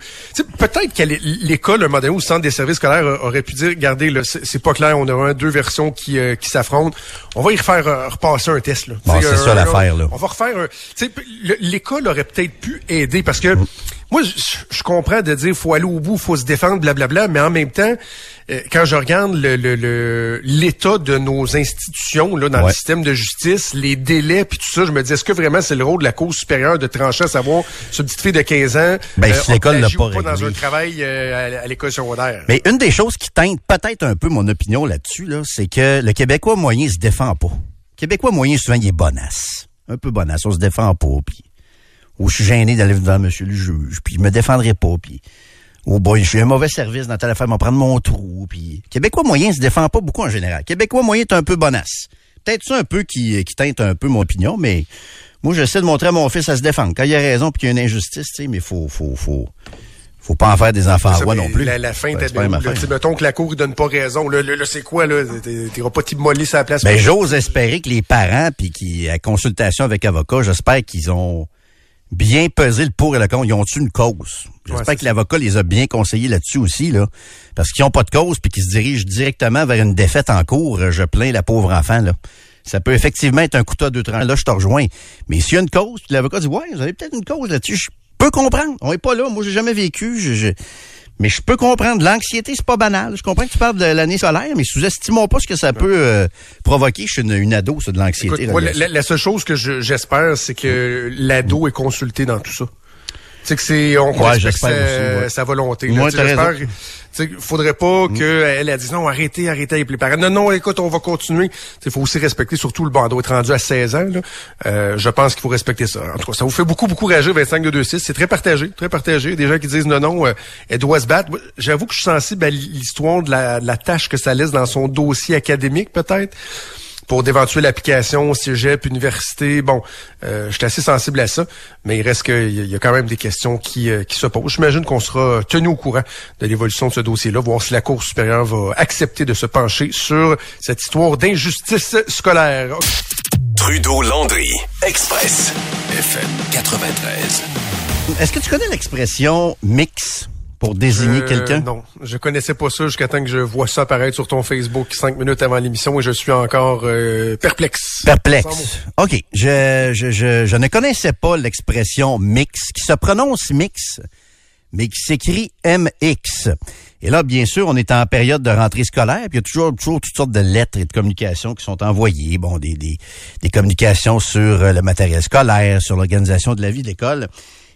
peut-être que l'école, un moment donné, le centre des services scolaires aurait pu dire, regardez, là, c'est pas clair, on a un- deux versions qui, euh, qui s'affrontent. On va y refaire euh, repasser un test. Là. Bon, c'est ça l'affaire, là. On va refaire L'école aurait peut-être pu aider parce que Mm. Moi, je, je comprends de dire faut aller au bout, faut se défendre, blablabla, mais en même temps, euh, quand je regarde le- le- le- l'état de nos institutions là, dans le système de justice, les délais puis tout ça, je me dis est-ce que vraiment c'est le rôle de la Cour supérieure de trancher à savoir cette petite fille de 15 ans Ben, si l'école a l'a plagié pas ou dans un travail euh, à, à l'école secondaire. Mais une des choses qui teinte peut-être un peu mon opinion là-dessus, là, c'est que le Québécois moyen se défend pas. Le Québécois moyen, souvent, il est bonasse. Un peu bonasse. On se défend pas, puis... Ou je suis gêné d'aller devant monsieur le juge, puis je me défendrai pas, puis... Oh boy, je suis un mauvais service dans telle affaire, m'en prendre mon trou, puis... Québécois moyen se défend pas beaucoup en général. Québécois moyen est un peu bonasse. Peut-être ça un peu qui, qui teinte un peu mon opinion, mais... Moi, j'essaie de montrer à mon fils à se défendre. Quand il a raison puis qu'il y a une injustice, tu sais, mais faut, faut, faut, faut pas en faire des enfants à Ça, roi mais non plus. La, la fin, t'as t'sais, mettons que la Cour ne donne pas raison. Là, là, là, c'est quoi, là? T'iras pas t'immoler sur la place. Ben, j'ose espérer que les parents, puis qui, à consultation avec avocat, j'espère qu'ils ont bien pesé le pour et le contre. Ils ont-tu une cause? J'espère Ouais, que l'avocat les a bien conseillés là-dessus aussi, là. Parce qu'ils ont pas de cause, puis qu'ils se dirigent directement vers une défaite en cours. Je plains la pauvre enfant, là. Ça peut effectivement être un couteau à deux tranches. Là, je te rejoins. Mais s'il y a une cause, l'avocat dit, ouais, vous avez peut-être une cause là-dessus. Je peux comprendre. On est pas là. Moi, j'ai jamais vécu. Je, je- Mais je peux comprendre. L'anxiété, c'est pas banal. Je comprends que tu parles de l'année solaire, mais sous-estimons pas ce que ça peut euh, provoquer chez une, une ado, ça, de l'anxiété. Moi, la, là-dessus. la- la seule chose que je- j'espère, c'est que l'ado est consulté dans tout ça. Tu sais que c'est on Ouais, respecte j'espère sa, aussi, ouais. sa volonté. t'as j'espère sais, faudrait pas qu'elle a dit non, arrêtez, arrêtez avec les parents. Non, non, écoute, on va continuer. Il faut aussi respecter, surtout le bandeau est rendu à 16 ans. Là. Euh, je pense qu'il faut respecter ça. En tout cas, ça vous fait beaucoup, beaucoup réagir, 25 2 6 C'est très partagé, très partagé. Des gens qui disent non, non, euh, elle doit se battre. J'avoue que je suis sensible à l'histoire de la, de la tâche que ça laisse dans son dossier académique, peut-être pour d'éventuelles applications, cégep, université. Bon, euh, je suis assez sensible à ça, mais il reste qu'il y a- quand même des questions qui, euh, qui se posent. J'imagine qu'on sera tenu au courant de l'évolution de ce dossier-là, voir si la Cour supérieure va accepter de se pencher sur cette histoire d'injustice scolaire. Trudeau-Landry, Express, FM 93. Est-ce que tu connais l'expression mix pour désigner quelqu'un? Non, je connaissais pas ça jusqu'à temps que je vois ça apparaître sur ton Facebook cinq minutes avant l'émission et je suis encore euh, perplexe. Perplexe. OK. Je, je, je, je ne connaissais pas l'expression mix, qui se prononce mix, mais qui s'écrit MX. Et là, bien sûr, on est en période de rentrée scolaire, puis il y a toujours, toujours toutes sortes de lettres et de communications qui sont envoyées. Bon, des, des, des communications sur euh, le matériel scolaire, sur l'organisation de la vie de l'école.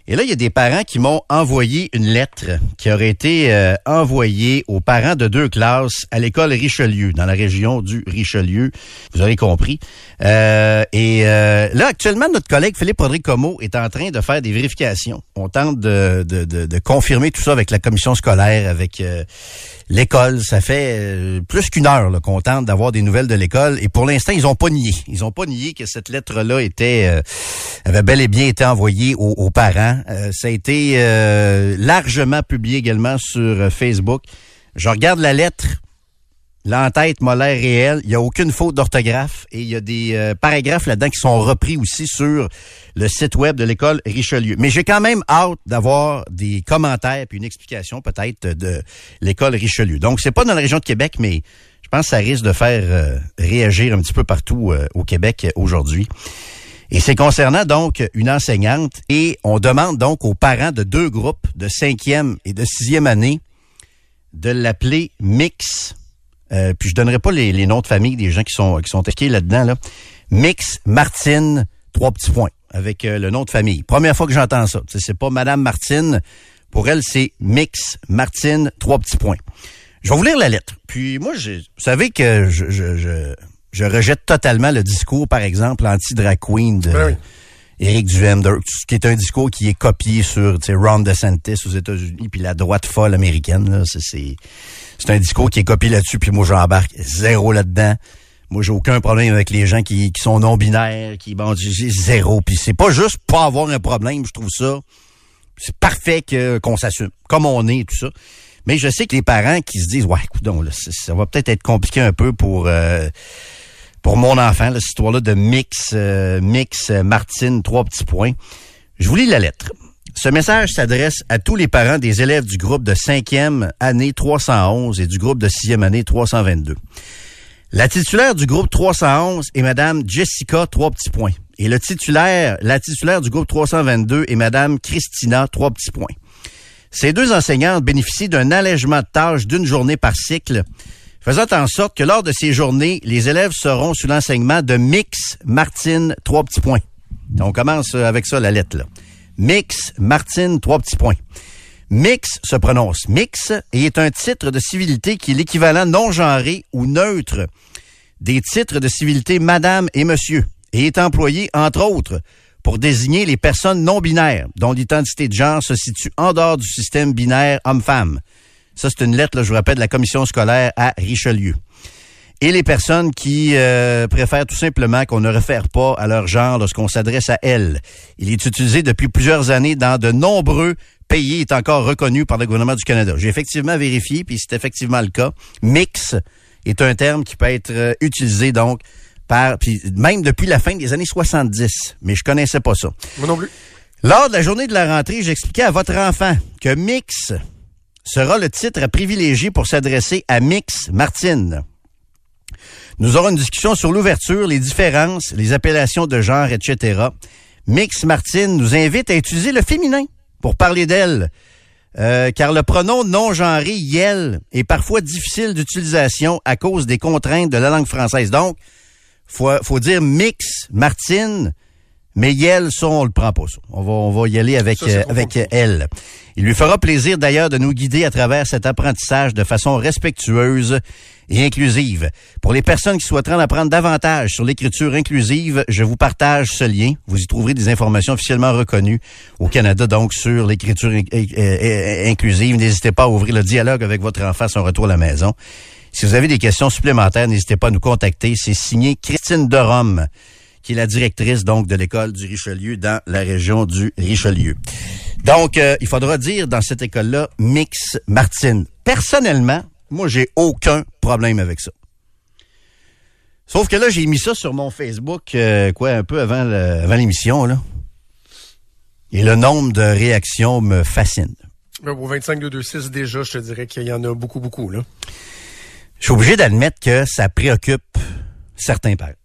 Et là, il y a des parents qui m'ont envoyé une lettre qui aurait été euh, envoyée aux parents de deux classes à l'école Richelieu, dans la région du Richelieu. Vous aurez compris. Euh, et euh, là, actuellement, notre collègue Philippe Rodrigue Como est en train de faire des vérifications. On tente de, de, de, de confirmer tout ça avec la commission scolaire, avec euh, l'école. Ça fait euh, plus qu'une heure qu'on tente d'avoir des nouvelles de l'école. Et pour l'instant, ils ont pas nié. Ils ont pas nié que cette lettre-là était euh, avait bel et bien été envoyée aux, aux parents. Euh, ça a été euh, largement publié également sur euh, Facebook. Je regarde la lettre. L'entête m'a l'air réelle. Il n'y a aucune faute d'orthographe et il y a des euh, paragraphes là-dedans qui sont repris aussi sur le site web de l'école Richelieu. Mais j'ai quand même hâte d'avoir des commentaires puis une explication peut-être de l'école Richelieu. Donc, c'est pas dans la région de Québec, mais je pense que ça risque de faire euh, réagir un petit peu partout euh, au Québec euh, aujourd'hui. Et c'est concernant donc une enseignante et on demande donc aux parents de deux groupes de cinquième et de sixième année de l'appeler Mix. Euh, puis je donnerai pas les, noms de famille des gens qui sont qui sont là-dedans là. Mix Martine trois petits points avec euh, le nom de famille. Première fois que j'entends ça. C'est pas Madame Martine. Pour elle, c'est Mix Martine trois petits points. Je vais vous lire la lettre. Puis moi, je, vous savez que je, je, je, je rejette totalement le discours, par exemple, anti-drag queen de Ben oui. Duhem, de- qui est un discours qui est copié sur tu sais, Ron DeSantis aux États-Unis, puis la droite folle américaine. là. C'est, un discours qui est copié là-dessus, puis moi j'embarque zéro là-dedans. Moi, j'ai aucun problème avec les gens qui, qui sont non-binaires, qui bon, j'ai zéro. Puis c'est pas juste pas avoir un problème, je trouve ça. C'est parfait que qu'on s'assume, comme on est, tout ça. Mais je sais que les parents qui se disent, ouais, écoute, là, c'est- ça va peut-être être compliqué un peu pour euh, pour mon enfant, cette histoire-là de Mix, euh, Mix euh, Martine, trois petits points. Je vous lis la lettre. Ce message s'adresse à tous les parents des élèves du groupe de 5e année 311 et du groupe de 6e année 322. La titulaire du groupe 311 est Madame Jessica, trois petits points. Et titulaire, la titulaire du groupe 322 est Madame Christina, trois petits points. Ces deux enseignantes bénéficient d'un allègement de tâches d'une journée par cycle, faisant en sorte que lors de ces journées, les élèves seront sous l'enseignement de Mix Martine, trois petits points. On commence avec ça, la lettre. Mix Martine, trois petits points. Mix se prononce mix et est un titre de civilité qui est l'équivalent non genré ou neutre des titres de civilité madame et monsieur et est employé, entre autres, pour désigner les personnes non binaires dont l'identité de genre se situe en dehors du système binaire homme-femme. Ça, c'est une lettre, là, je vous rappelle, de la commission scolaire à Richelieu. Et les personnes qui euh, préfèrent tout simplement qu'on ne réfère pas à leur genre lorsqu'on s'adresse à elles. Il est utilisé depuis plusieurs années dans de nombreux pays, est encore reconnu par le gouvernement du Canada. J'ai effectivement vérifié, puis c'est effectivement le cas. Mix est un terme qui peut être euh, utilisé donc par, puis même depuis la fin des années 70, mais je connaissais pas ça. Moi non plus. Lors de la journée de la rentrée, j'expliquais à votre enfant que Mix sera le titre à privilégier pour s'adresser à Mix Martine. Nous aurons une discussion sur l'ouverture, les différences, les appellations de genre, etc. Mix Martine nous invite à utiliser le féminin pour parler d'elle. Euh, car le pronom non genré yel est parfois difficile d'utilisation à cause des contraintes de la langue française. Donc, faut, faut dire mix, Martine, mais Yel, ça, on le prend pas, ça. On va, on va y aller avec, euh, avec elle. Il lui fera plaisir d'ailleurs de nous guider à travers cet apprentissage de façon respectueuse et inclusive. Pour les personnes qui souhaiteraient en apprendre davantage sur l'écriture inclusive, je vous partage ce lien. Vous y trouverez des informations officiellement reconnues au Canada, donc sur l'écriture inclusive. N'hésitez pas à ouvrir le dialogue avec votre enfant à son retour à la maison. Si vous avez des questions supplémentaires, n'hésitez pas à nous contacter. C'est signé Christine Derome qui est la directrice donc de l'école du Richelieu dans la région du Richelieu. Donc, euh, il faudra dire dans cette école-là Mix Martine. Personnellement, moi, j'ai aucun problème avec ça. Sauf que là, j'ai mis ça sur mon Facebook, euh, quoi, un peu avant l'émission, là. Et le nombre de réactions me fascine. Au 25 226 déjà, je te dirais qu'il y en a beaucoup, beaucoup, là. Je suis obligé d'admettre que ça préoccupe certains pères.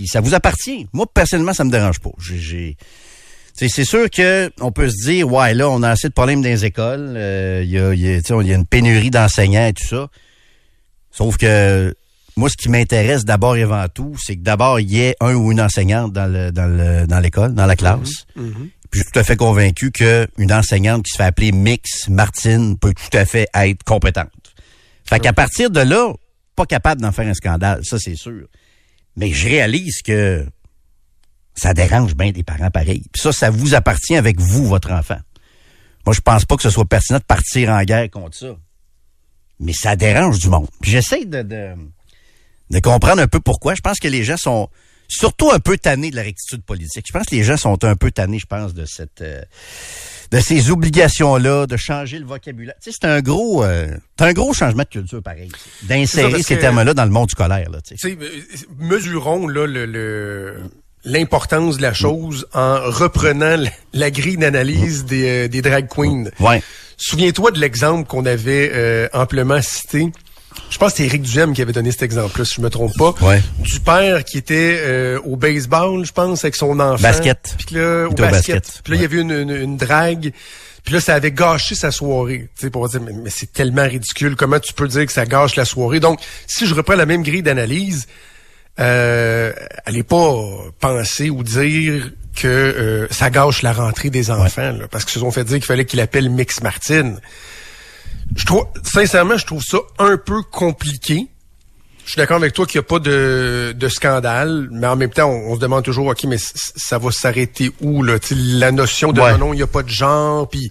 Puis ça vous appartient. Moi, personnellement, ça me dérange pas. J'ai, c'est sûr que on peut se dire, ouais, là, on a assez de problèmes dans les écoles. Euh, il y, a, y, a, une pénurie d'enseignants et tout ça. Sauf que moi, ce qui m'intéresse d'abord et avant tout, c'est que d'abord, il y ait un ou une enseignante dans le, dans le, dans l'école, dans la classe. Mm-hmm. Mm-hmm. Puis je suis tout à fait convaincu qu'une enseignante qui se fait appeler Mix Martine peut tout à fait être compétente. Fait qu'à partir de là, pas capable d'en faire un scandale, ça c'est sûr. Mais je réalise que ça dérange bien des parents pareils. Puis ça, ça vous appartient avec vous, votre enfant. Moi, je pense pas que ce soit pertinent de partir en guerre contre ça. Mais ça dérange du monde. J'essaie de, de, comprendre un peu pourquoi. Je pense que les gens sont surtout un peu tannés de la rectitude politique. Je pense que les gens sont un peu tannés, je pense, de cette... Euh, de ces obligations-là, de changer le vocabulaire. Tu sais, c'est un gros, euh, c'est un gros changement de culture, pareil. D'insérer ces termes-là dans le monde scolaire, là. Tu sais. Euh, mesurons là le, l'importance de la chose en reprenant la grille d'analyse des, euh, des drag queens. Ouais. Souviens-toi de l'exemple qu'on avait amplement cité je pense que c'est Éric Duhem qui avait donné cet exemple-là, si je me trompe pas. Ouais. Du père qui était euh, au baseball, je pense, avec son enfant. Basket. Puis là, au basket. Puis là, il y avait une, une, drague. Puis là, ça avait gâché sa soirée. Tu sais, pour dire, mais, mais c'est tellement ridicule. Comment tu peux dire que ça gâche la soirée? Donc, si je reprends la même grille d'analyse, euh, allez pas penser ou dire que euh, ça gâche la rentrée des enfants, là, parce qu'ils se sont fait dire qu'il fallait qu'il appelle Mix Martine je trouve, sincèrement, je trouve ça un peu compliqué. Je suis d'accord avec toi qu'il n'y a pas de, de, scandale, mais en même temps, on, se demande toujours, OK, mais ça va s'arrêter où, là? la notion de non, il n'y a pas de genre, puis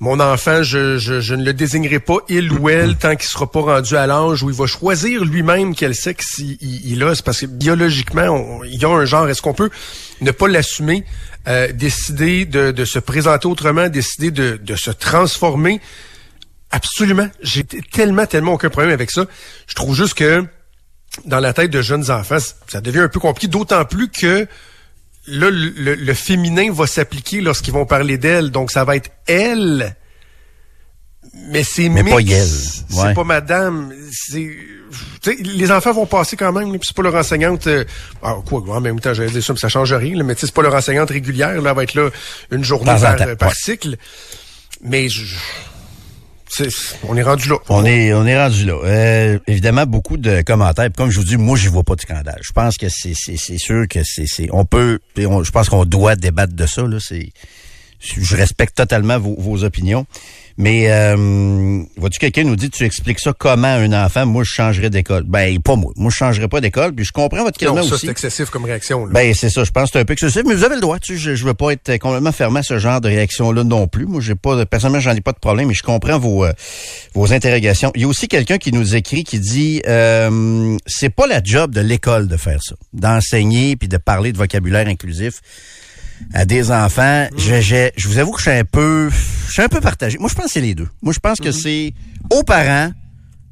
mon enfant, je, je, je, ne le désignerai pas il ou elle tant qu'il sera pas rendu à l'âge où il va choisir lui-même quel sexe il, il, a. C'est parce que biologiquement, il y a un genre. Est-ce qu'on peut ne pas l'assumer, euh, décider de, de, se présenter autrement, décider de, de se transformer? Absolument. J'ai tellement, tellement aucun problème avec ça. Je trouve juste que dans la tête de jeunes enfants, ça devient un peu compliqué, d'autant plus que là, le, le féminin va s'appliquer lorsqu'ils vont parler d'elle. Donc, ça va être elle mais c'est Mais pas elle. C'est Ouais. pas madame. C'est, les enfants vont passer quand même, c'est pas leur enseignante. euh, ah, quoi, en même temps, j'allais dire ça, mais ça change rien. là, mais tu sais, c'est pas leur enseignante régulière. Là, elle va être là une journée par, temps, par ouais. cycle. Mais je, on est rendu là. On est, on est rendu là. Euh, évidemment, beaucoup de commentaires. Comme je vous dis, moi, je vois pas de scandale. Je pense que c'est, c'est, sûr que c'est, on peut, on- je pense qu'on doit débattre de ça. Là, c'est, je respecte totalement vos, vos opinions. Mais, euh, vois-tu, quelqu'un nous dit, tu expliques ça comment à un enfant, moi, je changerais d'école. Ben, pas moi. Moi, je changerais pas d'école. Puis je comprends votre ça, aussi. c'est excessif comme réaction. Là. Ben, c'est ça. Je pense que c'est un peu excessif, mais vous avez le droit. Tu sais, je, je veux pas être complètement fermé à ce genre de réaction-là non plus. Moi, j'ai pas, personnellement, j'en ai pas de problème, mais je comprends vos, euh, vos interrogations. Il y a aussi quelqu'un qui nous écrit qui dit, euh, c'est pas la job de l'école de faire ça, d'enseigner puis de parler de vocabulaire inclusif à des enfants. Je, je, je vous avoue que je suis un peu, je suis un peu partagé. Moi, je pense que c'est les deux. Moi, je pense que c'est aux parents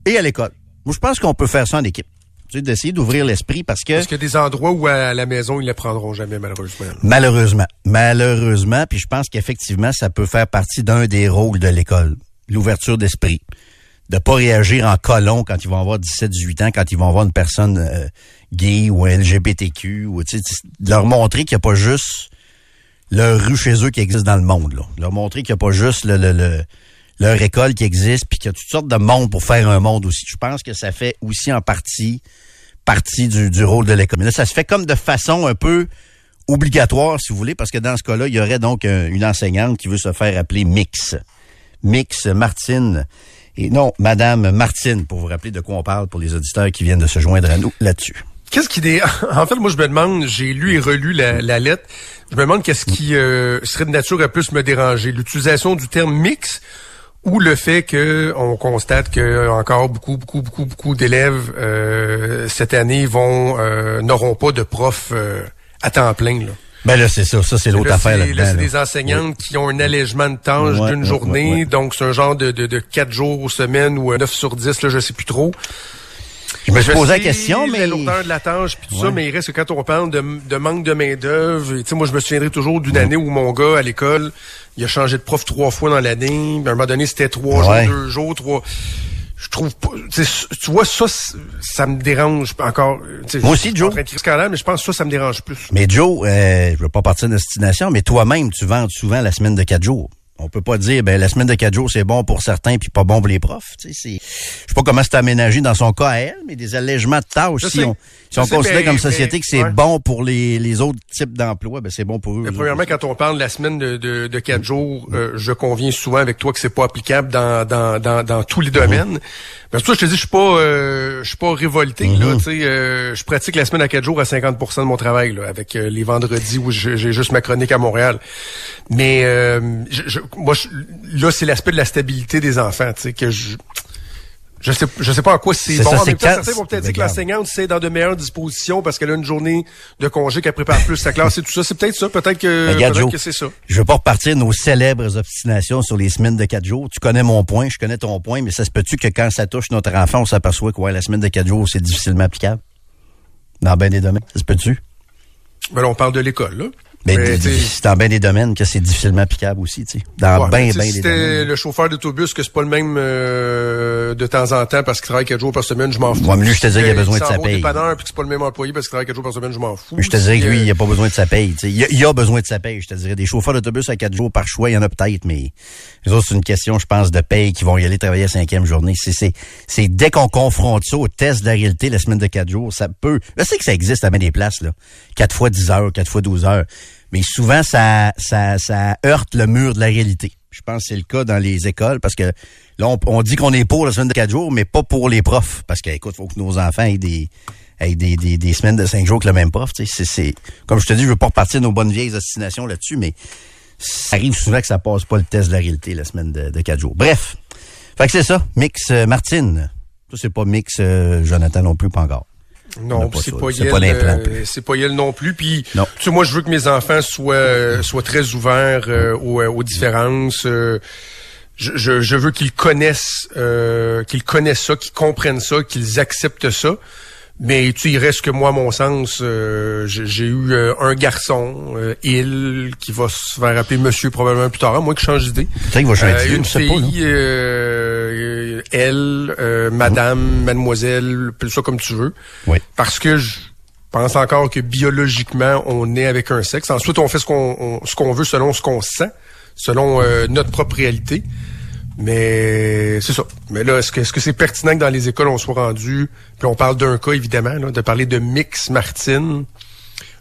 et à l'école. Moi, je pense qu'on peut faire ça en équipe. Tu sais, d'essayer d'ouvrir l'esprit parce que Parce qu'il y a des endroits où à la maison, ils ne les prendront jamais, malheureusement. Malheureusement. Malheureusement, puis je pense qu'effectivement, ça peut faire partie d'un des rôles de l'école. L'ouverture d'esprit. De pas réagir en colon quand ils vont avoir 17-18 ans, quand ils vont avoir une personne euh, gay ou LGBTQ, ou tu sais, de leur montrer qu'il n'y a pas juste leur rue chez eux qui existe dans le monde. Là. Leur montrer qu'il n'y a pas juste le, le, le- leur école qui existe, puis qu'il y a toutes sortes de monde pour faire un monde aussi. Je pense que ça fait aussi en partie partie du, du rôle de l'école. Mais là, ça se fait comme de façon un peu obligatoire, si vous voulez, parce que dans ce cas-là, il y aurait donc un- une enseignante qui veut se faire appeler Mix. Mix Martine. Et non, Madame Martine, pour vous rappeler de quoi on parle pour les auditeurs qui viennent de se joindre à nous là-dessus. Qu'est-ce qui dé... En fait, moi, je me demande, j'ai lu et relu la, la lettre, je me demande qu'est-ce qui euh, serait de nature à plus me déranger, l'utilisation du terme mix ou le fait que on constate que encore beaucoup, beaucoup, beaucoup, beaucoup d'élèves euh, cette année vont euh, n'auront pas de prof euh, à temps plein. Là. Ben là, c'est ça. Ça, c'est l'autre Là, affaire là-dedans. là, c'est là. des enseignantes qui ont un allègement de tâches Ouais, d'une ouais, journée, donc c'est un genre de, de, de 4 jours semaine ou un 9 sur 10, là, je sais plus trop. Je me suis posé la question, mais... La lourdeur de la tâche, puis tout ça, mais il reste que quand on parle de, de manque de main-d'œuvre, tu sais, moi, je me souviendrai toujours d'une année où mon gars, à l'école, il a changé de prof trois fois dans l'année. À un moment donné, c'était trois Ouais. jours, deux jours, trois. Je trouve pas. tu vois, ça, ça me dérange encore. Moi aussi, je suis Joe. en train de scandale, mais je pense que ça, ça me dérange plus. Mais Joe, euh, je veux pas partir de destination, mais toi-même, tu vends souvent la semaine de quatre jours. On peut pas dire, ben la semaine de quatre jours, c'est bon pour certains puis pas bon pour les profs. Tu sais, c'est, je sais pas comment c'est aménagé dans son cas à elle, mais des allègements de tâches, si on, si on considère comme société que c'est ouais. bon pour les, les autres types d'emplois, ben c'est bon pour eux. Mais premièrement, quand on parle de la semaine de, de, de quatre jours, euh, je conviens souvent avec toi que c'est pas applicable dans, dans, dans, dans tous les domaines. Mais surtout, je te dis, je suis pas euh, je suis pas révolté. là, tu sais, euh, je pratique la semaine à quatre jours à 50% de mon travail, là, avec euh, les vendredis où j'ai juste ma chronique à Montréal. Mais euh, je, je- moi, je- là, c'est l'aspect de la stabilité des enfants, tu sais, que je je sais, je sais pas en quoi c'est bon. ça, en même temps, certains vont peut-être dire que l'enseignante, c'est dans de meilleures dispositions parce qu'elle a une journée de congé qu'elle prépare plus sa classe et tout ça. C'est peut-être ça. Peut-être que, Joe, que c'est ça. Je veux pas repartir nos célèbres obstinations sur les semaines de quatre jours. Tu connais mon point, je connais ton point, mais ça se peut-tu que quand ça touche notre enfant, on s'aperçoit que ouais, la semaine de quatre jours, c'est difficilement applicable? Dans bien des domaines. Ça se peut-tu? Ben là, on parle de l'école, là. Mais c'est dans bien des domaines que c'est difficilement applicable aussi, tu sais. Dans ouais, bien, bien si des domaines. le chauffeur d'autobus que c'est pas le même euh, de temps en temps parce qu'il travaille quatre jours par semaine, je m'en fous. Mais lui, je te dis qu'il a besoin de sa paye. dépanneur puis c'est pas le même employé parce qu'il travaille quatre jours par semaine, je m'en fous. Mais je te dirais que lui, il a pas besoin de sa paye. tu sais. Il il a besoin de sa paye, je te dirais. Des chauffeurs d'autobus à quatre jours par choix, il y en a peut-être, mais les autres, c'est une question, je pense, de paye qui vont y aller travailler à cinquième journée. C'est, c'est, c'est dès qu'on confronte ça au test de la réalité, la semaine de quatre jours, ça peut... Je sais que ça existe à bien des places, là. Quatre fois 10 heures, quatre fois 12 heures. Mais souvent, ça, ça, ça heurte le mur de la réalité. Je pense que c'est le cas dans les écoles parce que là, on, dit qu'on est pour la semaine de quatre jours, mais pas pour les profs. Parce que, écoute, faut que nos enfants aient des, aient des, des, des semaines de cinq jours avec le même prof. C'est, comme je te dis, je veux pas repartir nos bonnes vieilles destinations là-dessus, mais ça arrive souvent que ça passe pas le test de la réalité la semaine de, de quatre jours. Bref. Fait que c'est ça. Mix euh, Martine. Ça, c'est pas Mix euh, Jonathan non plus, pas encore. Non, pas c'est pas Yel. euh, c'est pas Yel non plus. Puis, tu sais, moi, je veux que mes enfants soient euh, soient très ouverts euh, aux, euh, aux différences. euh, je, je, je veux qu'ils connaissent euh, qu'ils connaissent ça, qu'ils comprennent ça, qu'ils acceptent ça. Mais tu il reste que moi, à mon sens, euh, j'ai eu euh, un garçon, euh, il, qui va se faire appeler monsieur probablement plus tard, moi qui change d'idée. Peut-être va changer Euh, d'idée, une sais pas, fille, euh, elle, euh, madame, mademoiselle, appelle ça comme tu veux. Oui. Parce que je pense encore que biologiquement, on est avec un sexe. Ensuite, on fait ce qu'on on- ce qu'on veut selon ce qu'on sent, selon euh, notre propre réalité. Mais c'est ça. Mais là, est-ce que est-ce que c'est pertinent que dans les écoles on soit rendu, puis on parle d'un cas évidemment, là, de parler de Mix Martine?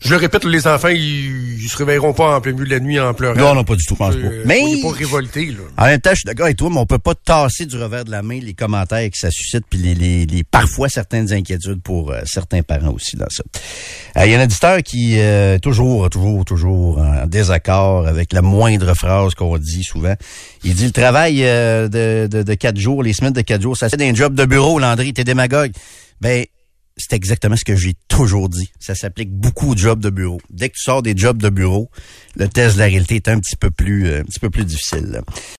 Je le répète, les enfants, ils, ils se réveilleront pas en plein milieu de la nuit en pleurant. Non, non, pas du tout, je pense pas. Euh, Mais- soyez pas révoltés, là. En même temps, je suis d'accord avec toi, mais on peut pas tasser du revers de la main les commentaires que ça suscite, puis les, les, les- parfois certaines inquiétudes pour euh, certains parents aussi dans ça. Euh, Il y a un auditeur qui est toujours, toujours, toujours en désaccord avec la moindre phrase qu'on dit souvent. Il dit le travail euh, de, de, de quatre jours, les semaines de quatre jours, ça c'est un job de bureau, Landry, t'es démagogue. Ben, c'est exactement ce que j'ai toujours dit. Ça s'applique beaucoup aux jobs de bureau. Dès que tu sors des jobs de bureau, le test de la réalité est un petit peu plus, euh, un petit peu plus difficile.